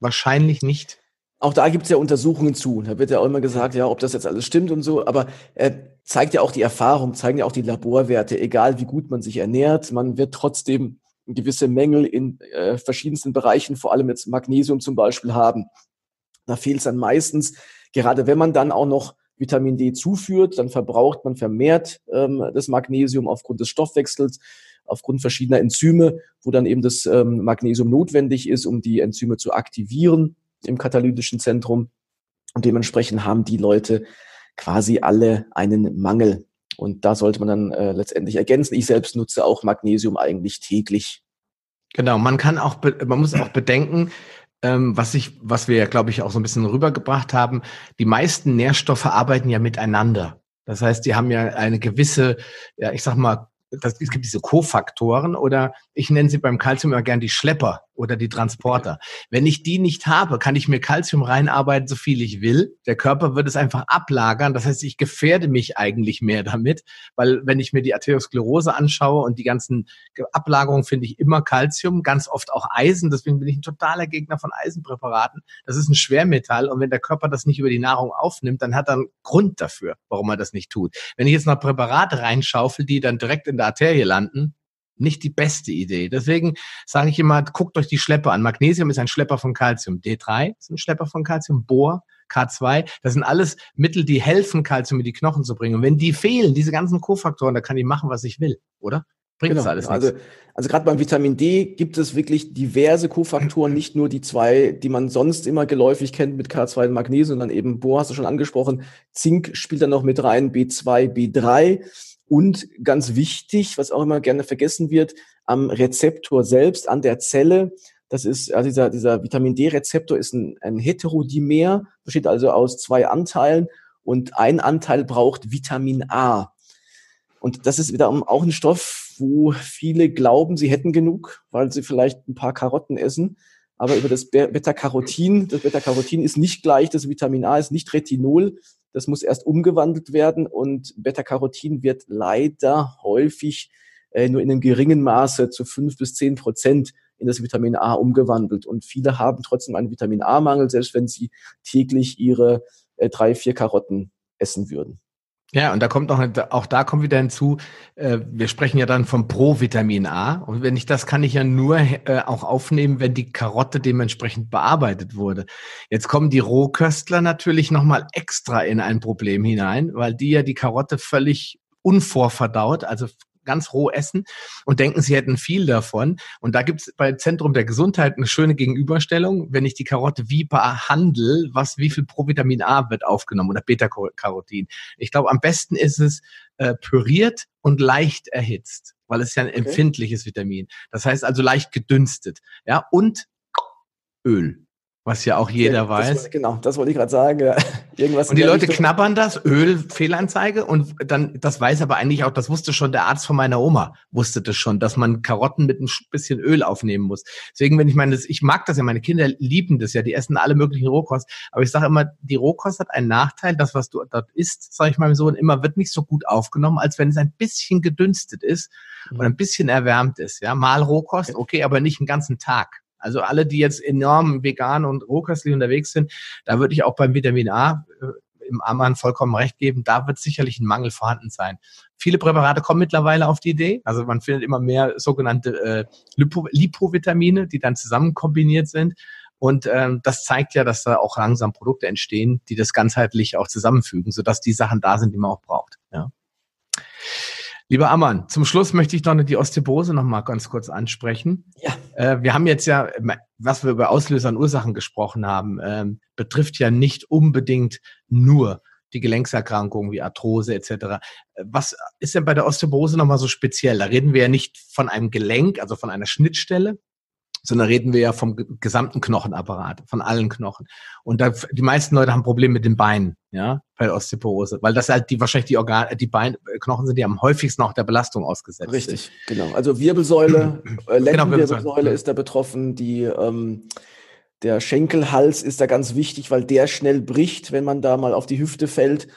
Wahrscheinlich nicht. Auch da gibt es ja Untersuchungen zu. Da wird ja auch immer gesagt, ja, ob das jetzt alles stimmt und so. Aber äh, zeigt ja auch die Erfahrung, zeigen ja auch die Laborwerte. Egal wie gut man sich ernährt, man wird trotzdem gewisse Mängel in äh, verschiedensten Bereichen, vor allem jetzt Magnesium zum Beispiel haben. Da fehlt es dann meistens, gerade wenn man dann auch noch Vitamin D zuführt, dann verbraucht man vermehrt ähm, das Magnesium aufgrund des Stoffwechsels. aufgrund verschiedener Enzyme, wo dann eben das ähm, Magnesium notwendig ist, um die Enzyme zu aktivieren im katalytischen Zentrum. Und dementsprechend haben die Leute quasi alle einen Mangel. Und da sollte man dann äh, letztendlich ergänzen. Ich selbst nutze auch Magnesium eigentlich täglich. Genau, man kann auch, man muss auch bedenken, ähm, was ich, was wir ja, glaube ich, auch so ein bisschen rübergebracht haben, die meisten Nährstoffe arbeiten ja miteinander. Das heißt, die haben ja eine gewisse, ja, ich sag mal, das, es gibt diese Kofaktoren oder ich nenne sie beim Kalzium immer gern die Schlepper oder die Transporter. Wenn ich die nicht habe, kann ich mir Kalzium reinarbeiten, so viel ich will. Der Körper wird es einfach ablagern. Das heißt, ich gefährde mich eigentlich mehr damit, weil wenn ich mir die Arteriosklerose anschaue und die ganzen Ablagerungen, finde ich immer Kalzium, ganz oft auch Eisen. Deswegen bin ich ein totaler Gegner von Eisenpräparaten. Das ist ein Schwermetall und wenn der Körper das nicht über die Nahrung aufnimmt, dann hat er einen Grund dafür, warum er das nicht tut. Wenn ich jetzt noch Präparate reinschaufel, die dann direkt in der Arterie landen, nicht die beste Idee. Deswegen sage ich immer, guckt euch die Schlepper an. Magnesium ist ein Schlepper von Calcium. D3 ist ein Schlepper von Calcium. Bohr, K2, das sind alles Mittel, die helfen, Calcium in die Knochen zu bringen. Und wenn die fehlen, diese ganzen Kofaktoren, da kann ich machen, was ich will, oder? Bringt genau. alles also, also gerade beim Vitamin D gibt es wirklich diverse Kofaktoren, nicht nur die zwei, die man sonst immer geläufig kennt mit K2 und Magnesium, sondern eben Bohr hast du schon angesprochen. Zink spielt dann noch mit rein, B2, B3 und ganz wichtig, was auch immer gerne vergessen wird, am Rezeptor selbst, an der Zelle. Das ist, also dieser, dieser Vitamin D-Rezeptor ist ein, ein Heterodimer, besteht also aus zwei Anteilen und ein Anteil braucht Vitamin A. Und das ist wiederum auch ein Stoff, wo viele glauben, sie hätten genug, weil sie vielleicht ein paar Karotten essen. Aber über das Beta-Carotin, das Beta-Carotin ist nicht gleich, das Vitamin A ist nicht Retinol, das muss erst umgewandelt werden und Beta-Carotin wird leider häufig äh, nur in einem geringen Maße zu fünf bis zehn Prozent in das Vitamin A umgewandelt. Und viele haben trotzdem einen Vitamin A-Mangel, selbst wenn sie täglich ihre äh, drei, vier Karotten essen würden. Ja, und da kommt noch, auch da kommt wieder hinzu, äh, wir sprechen ja dann vom Provitamin A. Und wenn ich das kann ich ja nur äh, auch aufnehmen, wenn die Karotte dementsprechend bearbeitet wurde. Jetzt kommen die Rohköstler natürlich nochmal extra in ein Problem hinein, weil die ja die Karotte völlig unvorverdaut, also ganz roh essen und denken, sie hätten viel davon. Und da gibt es bei Zentrum der Gesundheit eine schöne Gegenüberstellung. Wenn ich die Karotte wie behandle, was, wie viel Provitamin A wird aufgenommen oder Beta-Carotin? Ich glaube, am besten ist es äh, püriert und leicht erhitzt, weil es ja ein okay. empfindliches Vitamin. Das heißt also leicht gedünstet. Ja, und Öl. Was ja auch jeder ja, weiß. Das, genau, das wollte ich gerade sagen. Irgendwas und die Leute Richtung. knabbern das, Öl, Fehlanzeige und dann, das weiß aber eigentlich auch, das wusste schon der Arzt von meiner Oma, wusste das schon, dass man Karotten mit ein bisschen Öl aufnehmen muss. Deswegen, wenn ich meine, ich mag das ja, meine Kinder lieben das ja, die essen alle möglichen Rohkost, aber ich sage immer, die Rohkost hat einen Nachteil, das, was du dort isst, sage ich meinem Sohn immer, wird nicht so gut aufgenommen, als wenn es ein bisschen gedünstet ist mhm. und ein bisschen erwärmt ist. Ja, mal Rohkost, okay, aber nicht einen ganzen Tag. Also alle, die jetzt enorm vegan und rohköstlich unterwegs sind, da würde ich auch beim Vitamin A äh, im Ammann vollkommen recht geben, da wird sicherlich ein Mangel vorhanden sein. Viele Präparate kommen mittlerweile auf die Idee. Also man findet immer mehr sogenannte äh, Lipo Lipovitamine, die dann zusammen kombiniert sind. Und ähm, das zeigt ja, dass da auch langsam Produkte entstehen, die das ganzheitlich auch zusammenfügen, sodass die Sachen da sind, die man auch braucht. Lieber Ammann, zum Schluss möchte ich noch die Osteoporose noch mal ganz kurz ansprechen. Ja. Äh, wir haben jetzt ja, was wir über Auslöser und Ursachen gesprochen haben, ähm, betrifft ja nicht unbedingt nur die Gelenkserkrankungen wie Arthrose etc. Was ist denn bei der Osteoporose nochmal so speziell? Da reden wir ja nicht von einem Gelenk, also von einer Schnittstelle, sondern reden wir ja vom gesamten Knochenapparat, von allen Knochen. Und da, die meisten Leute haben Probleme mit den Beinen, ja, bei Osteoporose, weil das halt die wahrscheinlich die Organe, die Beinknochen sind, die am häufigsten auch der Belastung ausgesetzt Richtig, sind. genau. Also Wirbelsäule, äh, Lendenwirbelsäule genau, ist da betroffen, die ähm, der Schenkelhals ist da ganz wichtig, weil der schnell bricht, wenn man da mal auf die Hüfte fällt.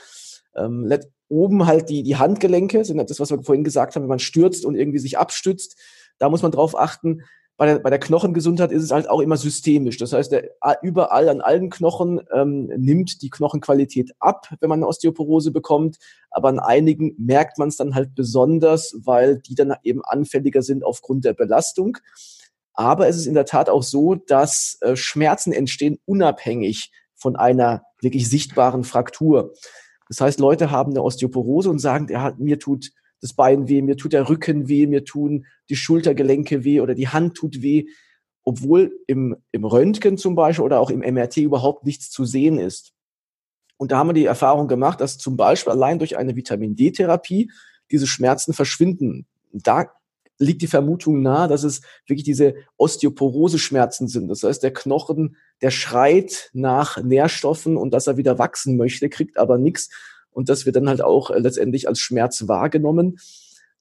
Ähm, oben halt die, die Handgelenke, sind das, was wir vorhin gesagt haben, wenn man stürzt und irgendwie sich abstützt. Da muss man drauf achten bei der, bei der Knochengesundheit ist es halt auch immer systemisch. Das heißt, der, überall an allen Knochen ähm, nimmt die Knochenqualität ab, wenn man eine Osteoporose bekommt. Aber an einigen merkt man es dann halt besonders, weil die dann eben anfälliger sind aufgrund der Belastung. Aber es ist in der Tat auch so, dass äh, Schmerzen entstehen unabhängig von einer wirklich sichtbaren Fraktur. Das heißt, Leute haben eine Osteoporose und sagen, ja, mir tut das Bein weh, mir tut der Rücken weh, mir tun die Schultergelenke weh oder die Hand tut weh, obwohl im, im Röntgen zum Beispiel oder auch im MRT überhaupt nichts zu sehen ist. Und da haben wir die Erfahrung gemacht, dass zum Beispiel allein durch eine Vitamin D-Therapie diese Schmerzen verschwinden. Da liegt die Vermutung nahe, dass es wirklich diese Osteoporose-Schmerzen sind. Das heißt, der Knochen, der schreit nach Nährstoffen und dass er wieder wachsen möchte, kriegt aber nichts. Und das wird dann halt auch äh, letztendlich als Schmerz wahrgenommen.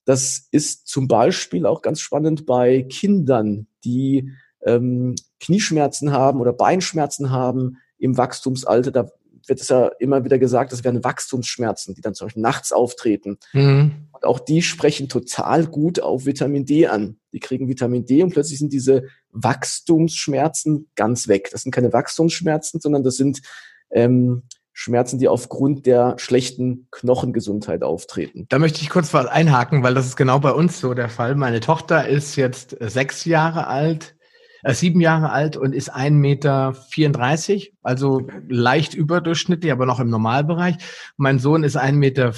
Das ist zum Beispiel auch ganz spannend bei Kindern, die ähm, Knieschmerzen haben oder Beinschmerzen haben im Wachstumsalter. Da wird es ja immer wieder gesagt, das wären Wachstumsschmerzen, die dann zum Beispiel nachts auftreten. Mhm. Und auch die sprechen total gut auf Vitamin D an. Die kriegen Vitamin D und plötzlich sind diese Wachstumsschmerzen ganz weg. Das sind keine Wachstumsschmerzen, sondern das sind ähm, Schmerzen, die aufgrund der schlechten Knochengesundheit auftreten. Da möchte ich kurz was einhaken, weil das ist genau bei uns so der Fall. Meine Tochter ist jetzt sechs Jahre alt äh, sieben Jahre alt und ist 1,34 Meter, also leicht überdurchschnittlich, aber noch im Normalbereich. Mein Sohn ist 1,42 Meter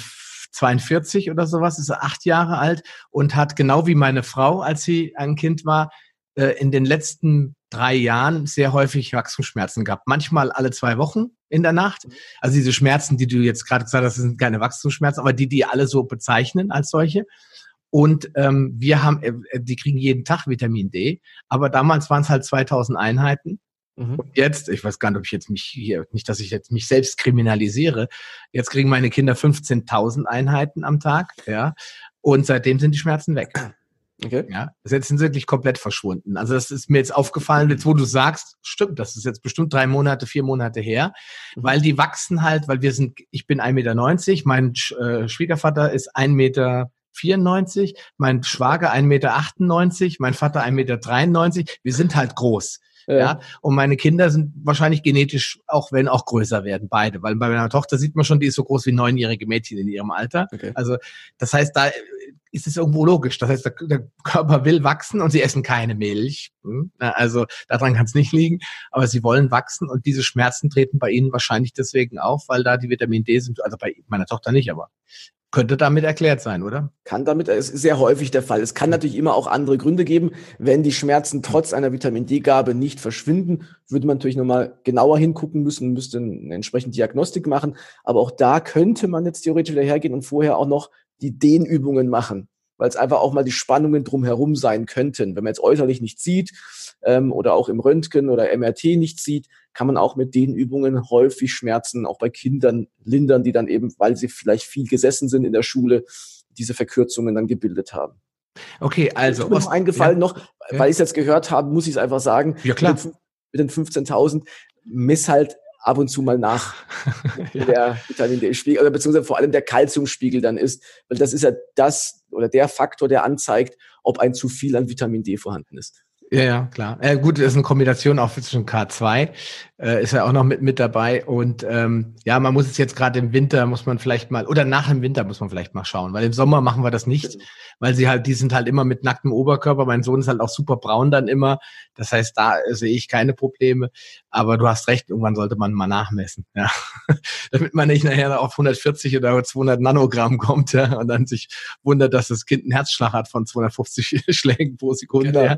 42 oder sowas, ist acht Jahre alt und hat genau wie meine Frau, als sie ein Kind war, äh, in den letzten drei Jahren sehr häufig Wachstumsschmerzen gehabt. Manchmal alle zwei Wochen in der Nacht. Also diese Schmerzen, die du jetzt gerade gesagt hast, sind keine Wachstumsschmerzen, aber die, die alle so bezeichnen als solche. Und ähm, wir haben, äh, die kriegen jeden Tag Vitamin D, aber damals waren es halt 2000 Einheiten. Mhm. Und jetzt, ich weiß gar nicht, ob ich jetzt mich hier, nicht, dass ich jetzt mich selbst kriminalisiere, jetzt kriegen meine Kinder 15.000 Einheiten am Tag, ja. Und seitdem sind die Schmerzen weg. Okay. Ja, jetzt sind sie wirklich komplett verschwunden. Also das ist mir jetzt aufgefallen, jetzt wo du sagst, stimmt, das ist jetzt bestimmt drei Monate, vier Monate her, mhm. weil die wachsen halt, weil wir sind, ich bin 1,90 Meter, mein äh, Schwiegervater ist 1,94 Meter 94, mein Schwager 1,98 Meter, mein Vater 1,93 Meter. Wir sind halt groß. Ja. Und meine Kinder sind wahrscheinlich genetisch, auch wenn auch größer werden, beide. Weil bei meiner Tochter sieht man schon, die ist so groß wie neunjährige Mädchen in ihrem Alter. Okay. Also das heißt, da ist es irgendwo logisch. Das heißt, der, der Körper will wachsen und sie essen keine Milch. Hm? Also daran kann es nicht liegen. Aber sie wollen wachsen und diese Schmerzen treten bei ihnen wahrscheinlich deswegen auf, weil da die Vitamin D sind. Also bei meiner Tochter nicht, aber könnte damit erklärt sein, oder? Kann damit, es ist sehr häufig der Fall. Es kann natürlich immer auch andere Gründe geben. Wenn die Schmerzen trotz einer Vitamin D-Gabe nicht verschwinden, würde man natürlich nochmal genauer hingucken müssen, müsste eine entsprechende Diagnostik machen. Aber auch da könnte man jetzt theoretisch wieder hergehen und vorher auch noch die Dehnübungen machen, weil es einfach auch mal die Spannungen drumherum sein könnten. Wenn man jetzt äußerlich nicht sieht ähm, oder auch im Röntgen oder MRT nicht sieht, kann man auch mit den Übungen häufig Schmerzen auch bei Kindern lindern, die dann eben, weil sie vielleicht viel gesessen sind in der Schule, diese Verkürzungen dann gebildet haben. Okay, also. Ist mir noch eingefallen ja. noch, weil ja. ich es jetzt gehört habe, muss ich es einfach sagen. Ja, klar. Mit den 15.000 miss halt ab und zu mal nach, ja. der Vitamin D-Spiegel, oder beziehungsweise vor allem der Kalziumspiegel dann ist, weil das ist ja das oder der Faktor, der anzeigt, ob ein zu viel an Vitamin D vorhanden ist. Ja, ja, klar. Äh, gut, ist eine Kombination auch zwischen K2, äh, ist ja auch noch mit, mit dabei. Und ähm, ja, man muss es jetzt gerade im Winter, muss man vielleicht mal, oder nach dem Winter muss man vielleicht mal schauen, weil im Sommer machen wir das nicht, genau. weil sie halt, die sind halt immer mit nacktem Oberkörper. Mein Sohn ist halt auch super braun dann immer. Das heißt, da sehe ich keine Probleme. Aber du hast recht, irgendwann sollte man mal nachmessen, ja. Damit man nicht nachher auf 140 oder 200 Nanogramm kommt, ja, und dann sich wundert, dass das Kind einen Herzschlag hat von 250 Schlägen pro Sekunde, genau. ja.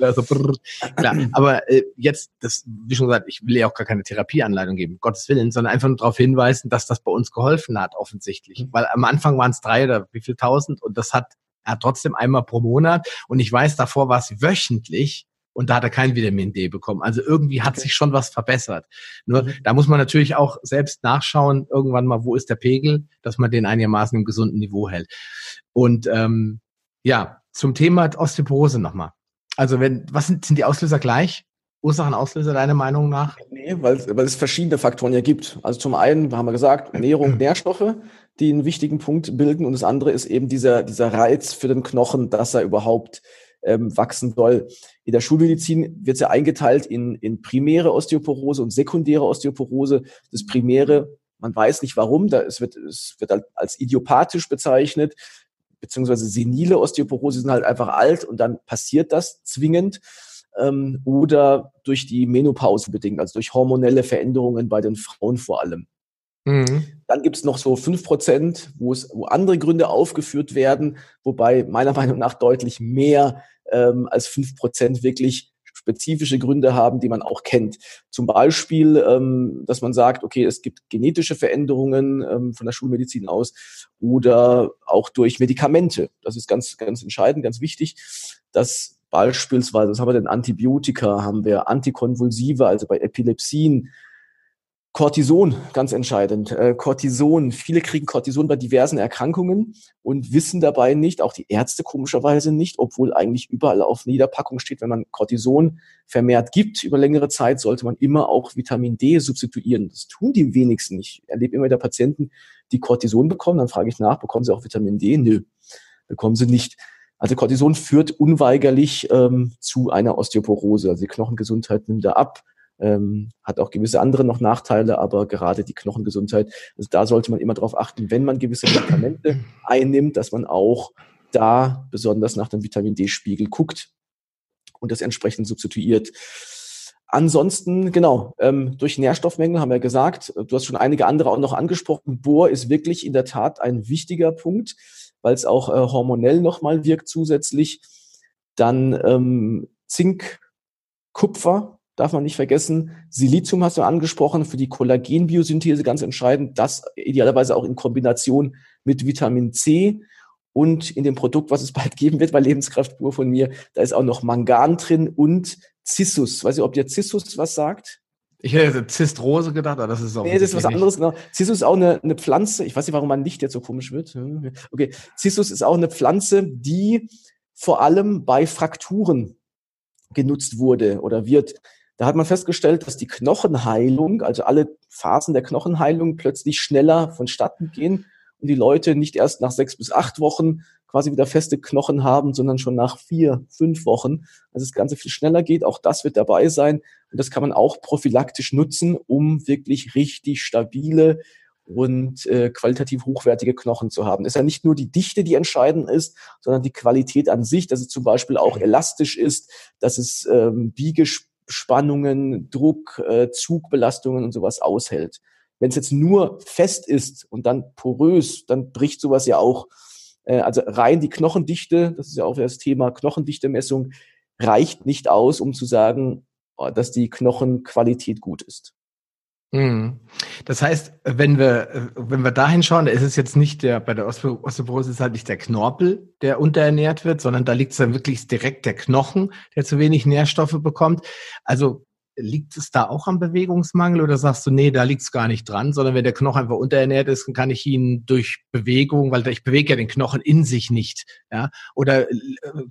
Also, brrr. Klar, aber äh, jetzt, das, wie schon gesagt, ich will ja auch gar keine Therapieanleitung geben, Gottes Willen, sondern einfach nur darauf hinweisen, dass das bei uns geholfen hat, offensichtlich. Mhm. Weil am Anfang waren es drei oder wie viel tausend und das hat er trotzdem einmal pro Monat. Und ich weiß, davor war es wöchentlich und da hat er kein Vitamin D bekommen. Also irgendwie hat okay. sich schon was verbessert. Nur mhm. da muss man natürlich auch selbst nachschauen, irgendwann mal, wo ist der Pegel, dass man den einigermaßen im gesunden Niveau hält. Und ähm, ja, zum Thema Osteoporose nochmal. Also wenn, was sind, sind die Auslöser gleich? Ursachen, Auslöser deiner Meinung nach? Nee, weil, weil es verschiedene Faktoren ja gibt. Also zum einen haben wir gesagt, Ernährung, Nährstoffe, die einen wichtigen Punkt bilden. Und das andere ist eben dieser, dieser Reiz für den Knochen, dass er überhaupt ähm, wachsen soll. In der Schulmedizin wird es ja eingeteilt in, in primäre Osteoporose und sekundäre Osteoporose. Das primäre, man weiß nicht warum, da, es wird, es wird als idiopathisch bezeichnet beziehungsweise senile Osteoporose sind halt einfach alt und dann passiert das zwingend ähm, oder durch die Menopause bedingt, also durch hormonelle Veränderungen bei den Frauen vor allem. Mhm. Dann gibt es noch so fünf Prozent, wo es, wo andere Gründe aufgeführt werden, wobei meiner Meinung nach deutlich mehr ähm, als fünf Prozent wirklich spezifische Gründe haben, die man auch kennt. Zum Beispiel, ähm, dass man sagt, okay, es gibt genetische Veränderungen ähm, von der Schulmedizin aus oder auch durch Medikamente. Das ist ganz, ganz entscheidend, ganz wichtig, dass beispielsweise, was haben wir denn, Antibiotika, haben wir Antikonvulsive, also bei Epilepsien, Cortison, ganz entscheidend. Äh, Cortison, viele kriegen Cortison bei diversen Erkrankungen und wissen dabei nicht, auch die Ärzte komischerweise nicht, obwohl eigentlich überall auf Niederpackung steht, wenn man Cortison vermehrt gibt über längere Zeit, sollte man immer auch Vitamin D substituieren. Das tun die wenigsten. Ich erlebe immer wieder Patienten, die Cortison bekommen, dann frage ich nach, bekommen sie auch Vitamin D? Nö, bekommen sie nicht. Also Cortison führt unweigerlich ähm, zu einer Osteoporose. Also die Knochengesundheit nimmt da ab ähm, hat auch gewisse andere noch Nachteile, aber gerade die Knochengesundheit, also da sollte man immer darauf achten, wenn man gewisse Medikamente einnimmt, dass man auch da besonders nach dem Vitamin D-Spiegel guckt und das entsprechend substituiert. Ansonsten, genau, ähm, durch Nährstoffmängel haben wir gesagt, du hast schon einige andere auch noch angesprochen. Bohr ist wirklich in der Tat ein wichtiger Punkt, weil es auch äh, hormonell nochmal wirkt zusätzlich. Dann ähm, Zink, Kupfer, darf man nicht vergessen. Silizium hast du angesprochen, für die Kollagenbiosynthese ganz entscheidend. Das idealerweise auch in Kombination mit Vitamin C. Und in dem Produkt, was es bald geben wird bei Lebenskraft pur von mir, da ist auch noch Mangan drin und Cissus. Weiß ich, ob dir Cissus was sagt? Ich hätte Zistrose gedacht, aber das ist auch. Nee, das ist was anderes, genau. Cissus ist auch eine, eine Pflanze. Ich weiß nicht, warum mein Licht jetzt so komisch wird. Okay. Cissus ist auch eine Pflanze, die vor allem bei Frakturen genutzt wurde oder wird. Da hat man festgestellt, dass die Knochenheilung, also alle Phasen der Knochenheilung plötzlich schneller vonstatten gehen und die Leute nicht erst nach sechs bis acht Wochen quasi wieder feste Knochen haben, sondern schon nach vier, fünf Wochen. Also das Ganze viel schneller geht. Auch das wird dabei sein. Und das kann man auch prophylaktisch nutzen, um wirklich richtig stabile und äh, qualitativ hochwertige Knochen zu haben. Es ist ja nicht nur die Dichte, die entscheidend ist, sondern die Qualität an sich, dass es zum Beispiel auch elastisch ist, dass es ähm, biegesch Spannungen, Druck, äh, Zugbelastungen und sowas aushält. Wenn es jetzt nur fest ist und dann porös, dann bricht sowas ja auch. Äh, also rein die Knochendichte, das ist ja auch das Thema Knochendichtemessung, reicht nicht aus, um zu sagen, oh, dass die Knochenqualität gut ist. Mhm. Das heißt, wenn wir, wenn wir dahin schauen, da ist es jetzt nicht der, bei der Osteoporose ist halt nicht der Knorpel, der unterernährt wird, sondern da liegt es dann wirklich direkt der Knochen, der zu wenig Nährstoffe bekommt. Also liegt es da auch am Bewegungsmangel oder sagst du, nee, da liegt es gar nicht dran, sondern wenn der Knochen einfach unterernährt ist, dann kann ich ihn durch Bewegung, weil ich bewege ja den Knochen in sich nicht, ja, oder äh,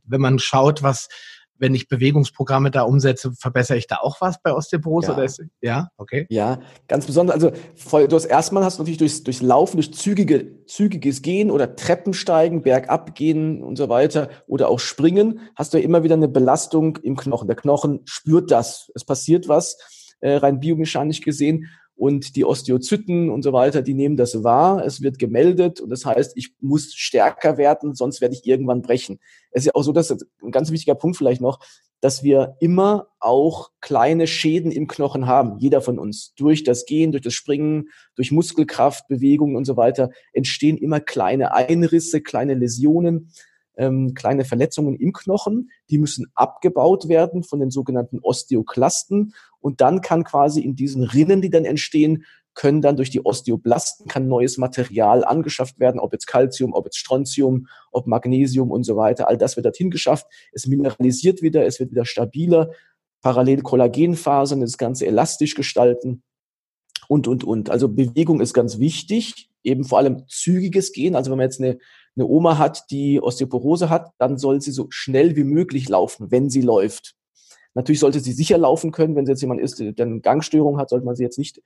wenn man schaut, was wenn ich Bewegungsprogramme da umsetze, verbessere ich da auch was bei Osteoporose? Ja, oder ist, ja? okay. Ja, ganz besonders. Also voll, du hast erstmal hast du natürlich durchs, durchs Laufen, durch zügige, zügiges Gehen oder Treppensteigen, bergab gehen und so weiter oder auch Springen, hast du ja immer wieder eine Belastung im Knochen. Der Knochen spürt das. Es passiert was, äh, rein biomechanisch gesehen und die Osteozyten und so weiter, die nehmen das wahr, es wird gemeldet und das heißt, ich muss stärker werden, sonst werde ich irgendwann brechen. Es ist auch so, dass ein ganz wichtiger Punkt vielleicht noch, dass wir immer auch kleine Schäden im Knochen haben, jeder von uns. Durch das Gehen, durch das Springen, durch Muskelkraft, Bewegungen und so weiter entstehen immer kleine Einrisse, kleine Läsionen ähm, kleine Verletzungen im Knochen, die müssen abgebaut werden von den sogenannten Osteoklasten und dann kann quasi in diesen Rinnen, die dann entstehen, können dann durch die Osteoblasten kann neues Material angeschafft werden, ob jetzt Calcium, ob jetzt Strontium, ob Magnesium und so weiter. All das wird dorthin geschafft. Es mineralisiert wieder, es wird wieder stabiler. Parallel Kollagenfasern, das Ganze elastisch gestalten und, und, und. Also Bewegung ist ganz wichtig, eben vor allem zügiges Gehen. Also wenn man jetzt eine eine Oma hat, die Osteoporose hat, dann soll sie so schnell wie möglich laufen, wenn sie läuft. Natürlich sollte sie sicher laufen können. Wenn sie jetzt jemand ist, der eine Gangstörung hat, sollte man sie jetzt nicht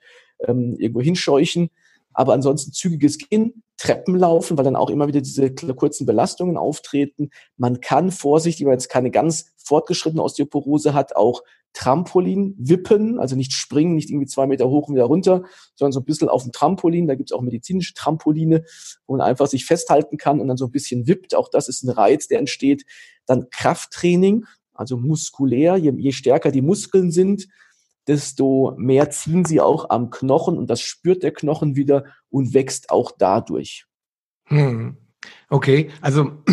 ähm, irgendwo hinscheuchen. Aber ansonsten zügiges Gehen, Treppen laufen, weil dann auch immer wieder diese kurzen Belastungen auftreten. Man kann vorsichtig, weil man jetzt keine ganz fortgeschrittene Osteoporose hat, auch Trampolin wippen, also nicht springen, nicht irgendwie zwei Meter hoch und wieder runter, sondern so ein bisschen auf dem Trampolin. Da gibt es auch medizinische Trampoline, wo man einfach sich festhalten kann und dann so ein bisschen wippt. Auch das ist ein Reiz, der entsteht. Dann Krafttraining, also muskulär, je, je stärker die Muskeln sind, desto mehr ziehen sie auch am Knochen und das spürt der Knochen wieder und wächst auch dadurch. Hm. Okay, also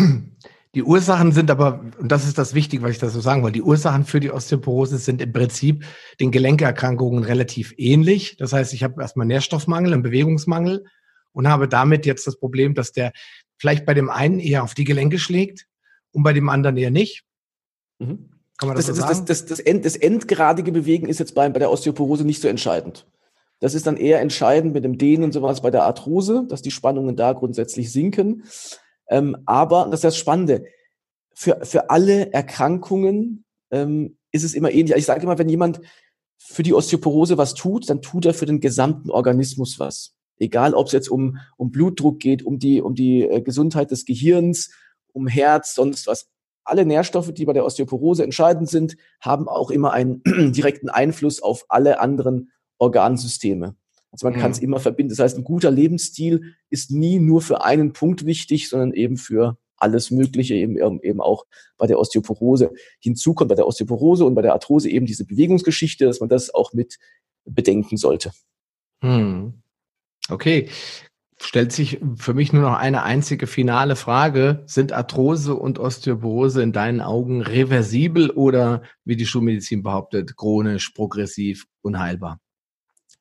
die Ursachen sind aber, und das ist das Wichtige, was ich da so sagen wollte, die Ursachen für die Osteoporose sind im Prinzip den Gelenkerkrankungen relativ ähnlich. Das heißt, ich habe erstmal Nährstoffmangel, einen Bewegungsmangel und habe damit jetzt das Problem, dass der vielleicht bei dem einen eher auf die Gelenke schlägt und bei dem anderen eher nicht. Mhm. Kann man das, das so sagen? Das, das, das, End, das endgradige Bewegen ist jetzt bei, bei der Osteoporose nicht so entscheidend. Das ist dann eher entscheidend mit dem Dehnen und sowas bei der Arthrose, dass die Spannungen da grundsätzlich sinken. Ähm, aber, das ist das Spannende, für, für alle Erkrankungen ähm, ist es immer ähnlich. Ich sage immer, wenn jemand für die Osteoporose was tut, dann tut er für den gesamten Organismus was. Egal, ob es jetzt um, um Blutdruck geht, um die, um die äh, Gesundheit des Gehirns, um Herz, sonst was. Alle Nährstoffe, die bei der Osteoporose entscheidend sind, haben auch immer einen direkten Einfluss auf alle anderen Organsysteme. Also man mhm. kann es immer verbinden. Das heißt, ein guter Lebensstil ist nie nur für einen Punkt wichtig, sondern eben für alles Mögliche, eben, eben auch bei der Osteoporose. Hinzu kommt bei der Osteoporose und bei der Arthrose eben diese Bewegungsgeschichte, dass man das auch mit bedenken sollte. Hm. Okay. Stellt sich für mich nur noch eine einzige finale Frage. Sind Arthrose und Osteoporose in deinen Augen reversibel oder, wie die Schulmedizin behauptet, chronisch, progressiv, unheilbar?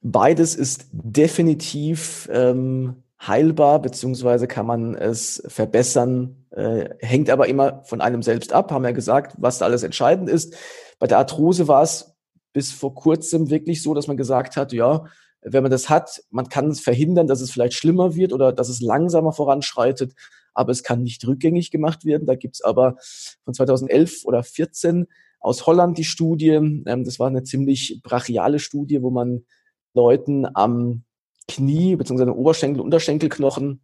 Beides ist definitiv ähm, heilbar, beziehungsweise kann man es verbessern, äh, hängt aber immer von einem selbst ab, haben wir ja gesagt, was da alles entscheidend ist. Bei der Arthrose war es bis vor kurzem wirklich so, dass man gesagt hat, ja, wenn man das hat, man kann es verhindern, dass es vielleicht schlimmer wird oder dass es langsamer voranschreitet, aber es kann nicht rückgängig gemacht werden. Da gibt's aber von 2011 oder 14 aus Holland die Studie, ähm, das war eine ziemlich brachiale Studie, wo man Leuten am Knie bzw. Oberschenkel, Unterschenkelknochen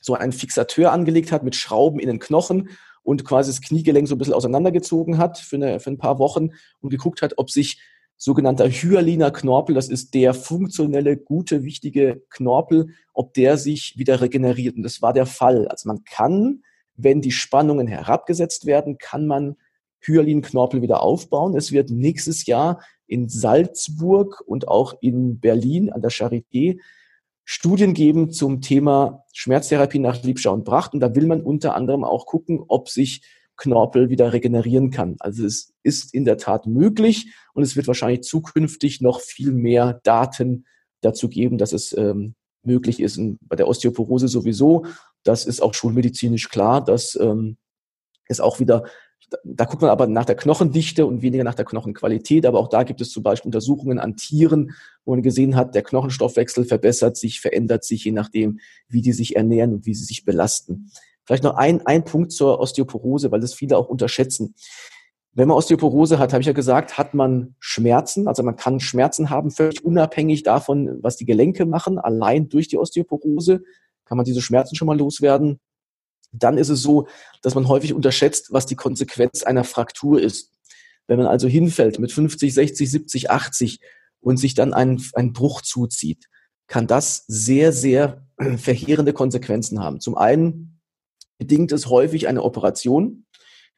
so einen Fixateur angelegt hat mit Schrauben in den Knochen und quasi das Kniegelenk so ein bisschen auseinandergezogen hat für, eine, für ein paar Wochen und geguckt hat, ob sich sogenannter hyaliner Knorpel, das ist der funktionelle, gute, wichtige Knorpel, ob der sich wieder regeneriert. Und das war der Fall. Also man kann, wenn die Spannungen herabgesetzt werden, kann man Hyalin-Knorpel wieder aufbauen. Es wird nächstes Jahr in Salzburg und auch in Berlin an der Charité Studien geben zum Thema Schmerztherapie nach Liebschau und Bracht. Und da will man unter anderem auch gucken, ob sich Knorpel wieder regenerieren kann. Also es ist in der Tat möglich und es wird wahrscheinlich zukünftig noch viel mehr Daten dazu geben, dass es ähm, möglich ist. Und bei der Osteoporose sowieso, das ist auch schulmedizinisch klar, dass ähm, es auch wieder da guckt man aber nach der Knochendichte und weniger nach der Knochenqualität. Aber auch da gibt es zum Beispiel Untersuchungen an Tieren, wo man gesehen hat, der Knochenstoffwechsel verbessert sich, verändert sich, je nachdem, wie die sich ernähren und wie sie sich belasten. Vielleicht noch ein, ein Punkt zur Osteoporose, weil das viele auch unterschätzen. Wenn man Osteoporose hat, habe ich ja gesagt, hat man Schmerzen. Also man kann Schmerzen haben, völlig unabhängig davon, was die Gelenke machen. Allein durch die Osteoporose kann man diese Schmerzen schon mal loswerden dann ist es so, dass man häufig unterschätzt, was die Konsequenz einer Fraktur ist. Wenn man also hinfällt mit 50, 60, 70, 80 und sich dann einen, einen Bruch zuzieht, kann das sehr, sehr verheerende Konsequenzen haben. Zum einen bedingt es häufig eine Operation,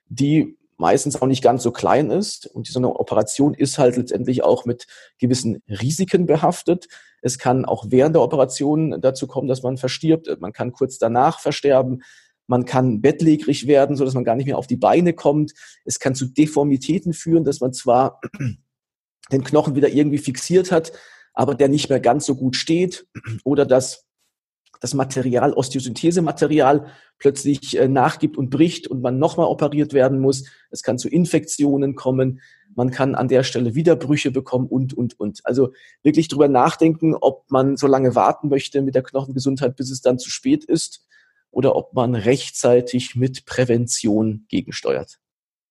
die meistens auch nicht ganz so klein ist. Und so eine Operation ist halt letztendlich auch mit gewissen Risiken behaftet. Es kann auch während der Operation dazu kommen, dass man verstirbt. Man kann kurz danach versterben. Man kann bettlägerig werden, so dass man gar nicht mehr auf die Beine kommt. Es kann zu Deformitäten führen, dass man zwar den Knochen wieder irgendwie fixiert hat, aber der nicht mehr ganz so gut steht oder dass das Material, Osteosynthesematerial plötzlich äh, nachgibt und bricht und man nochmal operiert werden muss. Es kann zu Infektionen kommen. Man kann an der Stelle Widerbrüche bekommen und, und, und. Also wirklich drüber nachdenken, ob man so lange warten möchte mit der Knochengesundheit, bis es dann zu spät ist oder ob man rechtzeitig mit Prävention gegensteuert.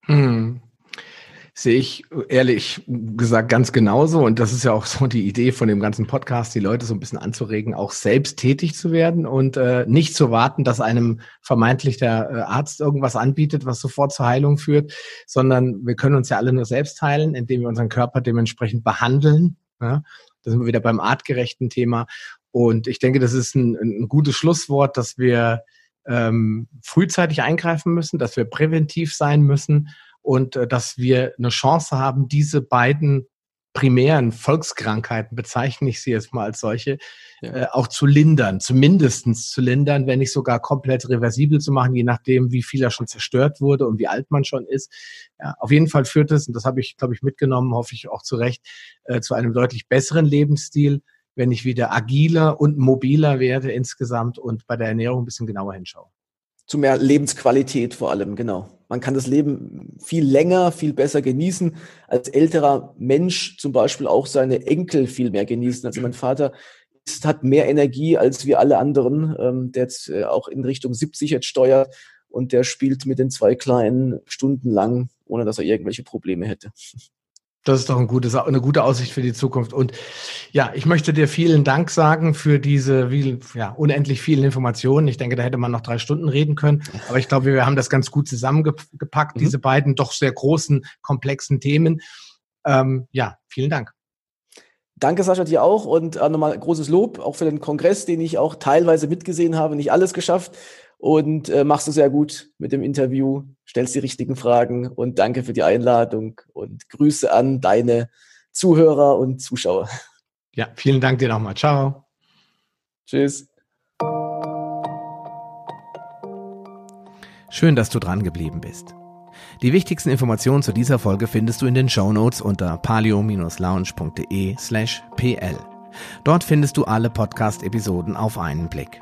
Hm. Sehe ich ehrlich gesagt ganz genauso. Und das ist ja auch so die Idee von dem ganzen Podcast, die Leute so ein bisschen anzuregen, auch selbst tätig zu werden und äh, nicht zu warten, dass einem vermeintlich der äh, Arzt irgendwas anbietet, was sofort zur Heilung führt, sondern wir können uns ja alle nur selbst heilen, indem wir unseren Körper dementsprechend behandeln. Ja? Da sind wir wieder beim artgerechten Thema. Und ich denke, das ist ein, ein gutes Schlusswort, dass wir ähm, frühzeitig eingreifen müssen, dass wir präventiv sein müssen und äh, dass wir eine Chance haben, diese beiden primären Volkskrankheiten, bezeichne ich sie jetzt mal als solche, ja. äh, auch zu lindern, zumindestens zu lindern, wenn nicht sogar komplett reversibel zu machen, je nachdem, wie viel er schon zerstört wurde und wie alt man schon ist. Ja, auf jeden Fall führt es, und das habe ich, glaube ich, mitgenommen, hoffe ich auch zu Recht, äh, zu einem deutlich besseren Lebensstil, wenn ich wieder agiler und mobiler werde insgesamt und bei der Ernährung ein bisschen genauer hinschaue. Zu mehr Lebensqualität vor allem, genau. Man kann das Leben viel länger, viel besser genießen. Als älterer Mensch zum Beispiel auch seine Enkel viel mehr genießen. Also mein Vater ist, hat mehr Energie als wir alle anderen, ähm, der jetzt äh, auch in Richtung 70 jetzt steuert und der spielt mit den zwei Kleinen stundenlang, ohne dass er irgendwelche Probleme hätte. Das ist doch ein gutes, eine gute Aussicht für die Zukunft. Und ja, ich möchte dir vielen Dank sagen für diese wie, ja, unendlich vielen Informationen. Ich denke, da hätte man noch drei Stunden reden können. Aber ich glaube, wir haben das ganz gut zusammengepackt, mhm. diese beiden doch sehr großen, komplexen Themen. Ähm, ja, vielen Dank. Danke, Sascha, dir auch. Und äh, nochmal großes Lob auch für den Kongress, den ich auch teilweise mitgesehen habe. Nicht alles geschafft und äh, machst du sehr gut mit dem Interview, stellst die richtigen Fragen und danke für die Einladung und Grüße an deine Zuhörer und Zuschauer. Ja, vielen Dank dir nochmal. Ciao. Tschüss. Schön, dass du dran geblieben bist. Die wichtigsten Informationen zu dieser Folge findest du in den Show Notes unter palio-lounge.de slash pl. Dort findest du alle Podcast-Episoden auf einen Blick